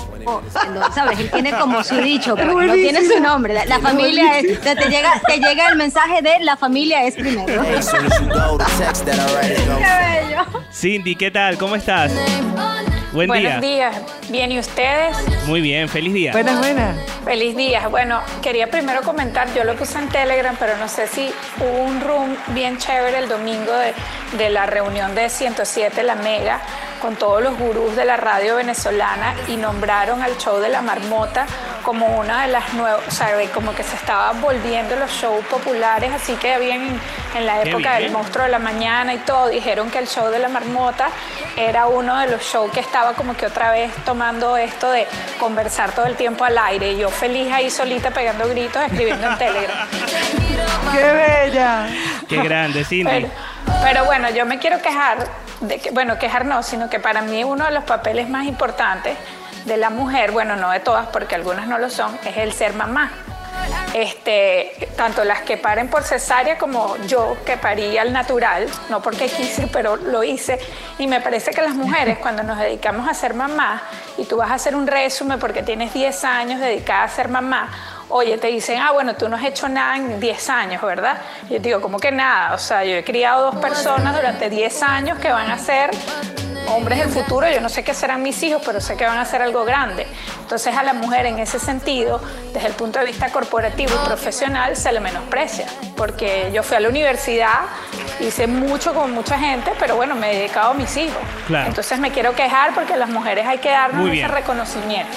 ¿sabes? Él tiene como su dicho, pero no tiene su nombre. La, la familia es, te, te llega, te llega el mensaje de la familia es primero. (laughs) Qué bello. Cindy, ¿qué tal? ¿Cómo estás? Buen Buenos día. días. Bien, ¿y ustedes? Muy bien, feliz día. Buenas, buenas. Feliz día. Bueno, quería primero comentar, yo lo puse en Telegram, pero no sé si hubo un room bien chévere el domingo de, de la reunión de 107 La Mega con todos los gurús de la radio venezolana y nombraron al show de la marmota como una de las nuevas, o sea, como que se estaban volviendo los shows populares, así que habían en, en la época del monstruo de la mañana y todo, dijeron que el show de la marmota era uno de los shows que estaba como que otra vez tomando esto de conversar todo el tiempo al aire. Y yo feliz ahí solita pegando gritos, escribiendo en Telegram. (laughs) ¡Qué bella! Qué grande, Cindy. Pero, pero bueno, yo me quiero quejar, de que, bueno, quejar no, sino que para mí uno de los papeles más importantes de la mujer, bueno, no de todas, porque algunas no lo son, es el ser mamá. Este, tanto las que paren por cesárea como yo que parí al natural, no porque quise, pero lo hice. Y me parece que las mujeres (laughs) cuando nos dedicamos a ser mamá y tú vas a hacer un resumen porque tienes 10 años dedicada a ser mamá, oye, te dicen, ah, bueno, tú no has hecho nada en 10 años, ¿verdad? Yo digo, ¿cómo que nada? O sea, yo he criado dos personas durante 10 años que van a ser hombres del futuro, yo no sé qué serán mis hijos, pero sé que van a ser algo grande. Entonces a la mujer en ese sentido, desde el punto de vista corporativo y profesional, se le menosprecia, porque yo fui a la universidad, hice mucho con mucha gente, pero bueno, me he dedicado a mis hijos. Claro. Entonces me quiero quejar porque a las mujeres hay que darnos ese reconocimiento.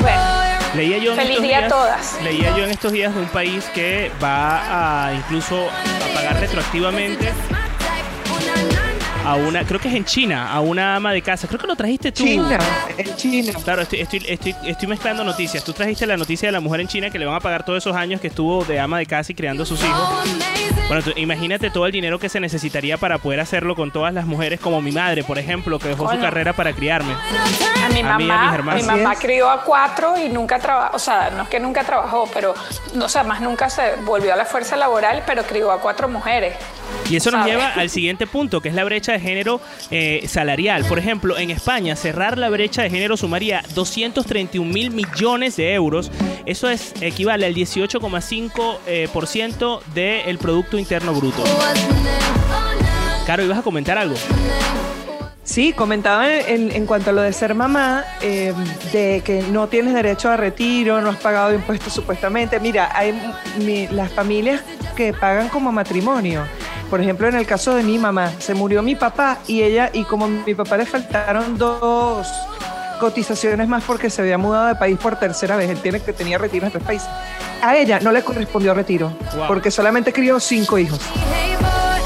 Bueno, Leía yo en Feliz estos día a días- todas. Leía yo en estos días de un país que va a incluso a pagar retroactivamente a una, creo que es en China, a una ama de casa. Creo que lo trajiste tú. China, en China. Claro, estoy, estoy, estoy, estoy mezclando noticias. Tú trajiste la noticia de la mujer en China que le van a pagar todos esos años que estuvo de ama de casa y criando a sus hijos. Bueno, tú imagínate todo el dinero que se necesitaría para poder hacerlo con todas las mujeres, como mi madre, por ejemplo, que dejó su carrera para criarme. A mi A mí y a mamá, mis mi hermanos. mamá Así es. crió a cuatro y nunca trabajó, o sea, no es que nunca trabajó, pero, o sea, más nunca se volvió a la fuerza laboral, pero crió a cuatro mujeres. Y eso nos lleva al siguiente punto, que es la brecha de género eh, salarial. Por ejemplo, en España, cerrar la brecha de género sumaría 231 mil millones de euros. Eso es equivale al 18,5% eh, del Producto Interno Bruto. Caro, ¿ibas a comentar algo? Sí, comentaba en, cuanto a lo de ser mamá, eh, de que no tienes derecho a retiro, no has pagado impuestos supuestamente. Mira, hay las familias que pagan como matrimonio. Por ejemplo, en el caso de mi mamá, se murió mi papá y ella, y como a mi papá le faltaron dos cotizaciones más porque se había mudado de país por tercera vez, él tiene que tenía retiro en tres países. A ella no le correspondió retiro, Wow. porque solamente crió cinco hijos.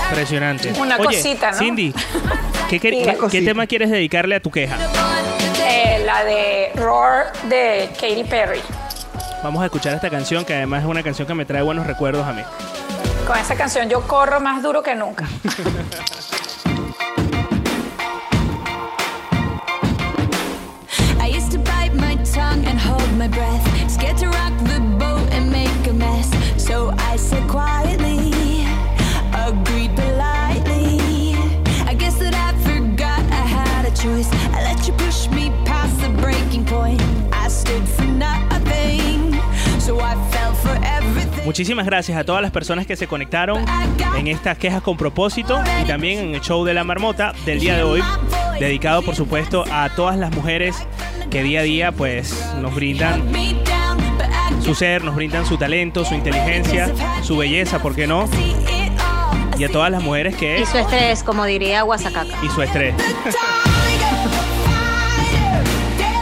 Impresionante. Una Oye, cosita, ¿no? Cindy, ¿qué, qué- Diga. qué- qué tema quieres dedicarle a tu queja? Eh, la de Roar de Katy Perry. Vamos a escuchar esta canción, que además es una canción que me trae buenos recuerdos a mí. Con esa canción yo corro más duro que nunca. Muchísimas gracias a todas las personas que se conectaron en estas quejas con propósito y también en el show de la marmota del día de hoy, dedicado por supuesto a todas las mujeres que día a día pues nos brindan su ser, nos brindan su talento, su inteligencia, su belleza, ¿por qué no? Y a todas las mujeres que Y su estrés, como diría Guasacaca. y su estrés. (laughs)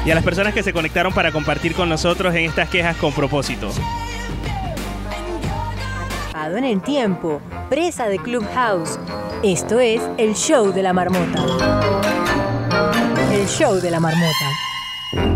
Y a las personas que se conectaron para compartir con nosotros en estas quejas con propósito. En el tiempo, presa de Clubhouse. Esto es el show de la marmota. El show de la marmota.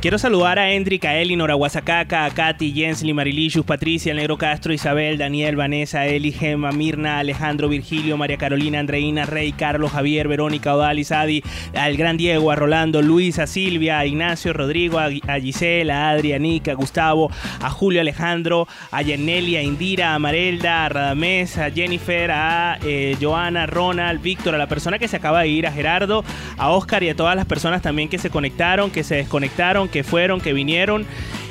Quiero saludar a Endrick, a Elinor, a a Katy, Jensly, Marilicious, Patricia, Negro Castro, Isabel, Daniel, Vanessa, Eli, Gema, Mirna, Alejandro, Virgilio, María Carolina, Andreina, Rey, Carlos, Javier, Verónica, Odalis, Adi, al gran Diego, a Rolando, Luis, a Silvia, a Ignacio, Rodrigo, a, a Giselle, a a Gustavo, a Julio Alejandro, a Yaneli, a Indira, a Marelda, a Radamés, a Jennifer, a eh, Joana, Ronald, Víctor, a la persona que se acaba de ir, a Gerardo, a Oscar y a todas las personas también que se conectaron, que se desconectaron, que fueron, que vinieron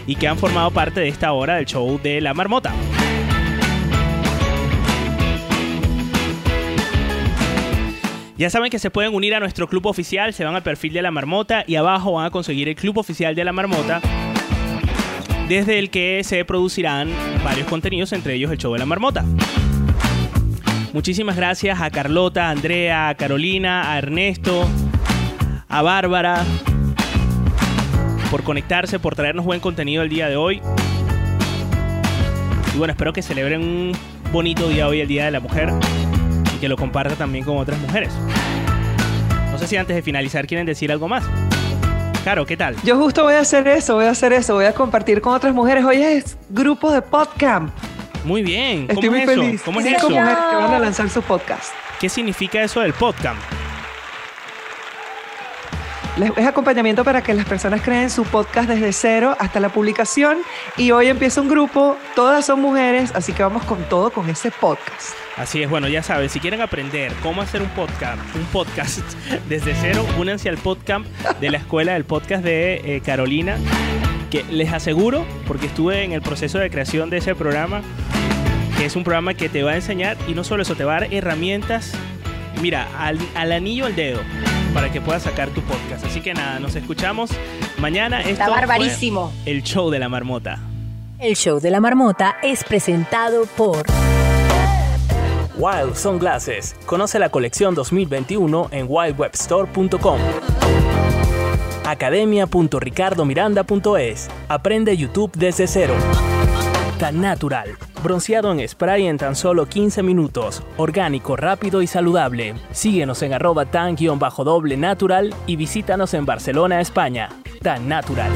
y que han formado parte de esta hora del show de la marmota. Ya saben que se pueden unir a nuestro club oficial, se van al perfil de la marmota y abajo van a conseguir el club oficial de la marmota, desde el que se producirán varios contenidos, entre ellos el show de la marmota. Muchísimas gracias a Carlota, a Andrea, a Carolina, a Ernesto, a Bárbara, por conectarse, por traernos buen contenido el día de hoy. Y bueno, espero que celebren un bonito día hoy, el Día de la Mujer, y que lo compartan también con otras mujeres. No sé si antes de finalizar quieren decir algo más. Caro, ¿qué tal? Yo justo voy a hacer eso, voy a hacer eso, voy a compartir con otras mujeres. Hoy es grupo de podcast. Muy bien. Estoy ¿Cómo muy es eso? feliz. ¿Cómo es Cinco eso? mujeres que van a lanzar su podcast. ¿Qué significa eso del podcast? Es acompañamiento para que las personas creen su podcast desde cero hasta la publicación. Y hoy empieza un grupo, todas son mujeres, así que vamos con todo con ese podcast. Así es, bueno, ya saben, si quieren aprender cómo hacer un podcast, un podcast (laughs) desde cero, únanse al podcast de la escuela del podcast de eh, Carolina, que les aseguro, porque estuve en el proceso de creación de ese programa, que es un programa que te va a enseñar y no solo eso, te va a dar herramientas, mira, al, al anillo al dedo, para que puedas sacar tu podcast. Así que nada, nos escuchamos mañana. Esto fue barbarísimo. El show de la marmota. El show de la marmota es presentado por Wild Sunglasses. Conoce la colección 2021 en wildwebstore.com. Academia.ricardomiranda.es. Aprende YouTube desde cero. Tan natural. Bronceado en spray en tan solo 15 minutos. Orgánico, rápido y saludable. Síguenos en arroba tan-doble natural y visítanos en Barcelona, España. Tan natural.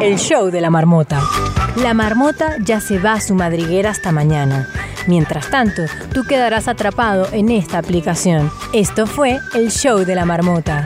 El show de la marmota. La marmota ya se va a su madriguera hasta mañana. Mientras tanto, tú quedarás atrapado en esta aplicación. Esto fue el show de la marmota.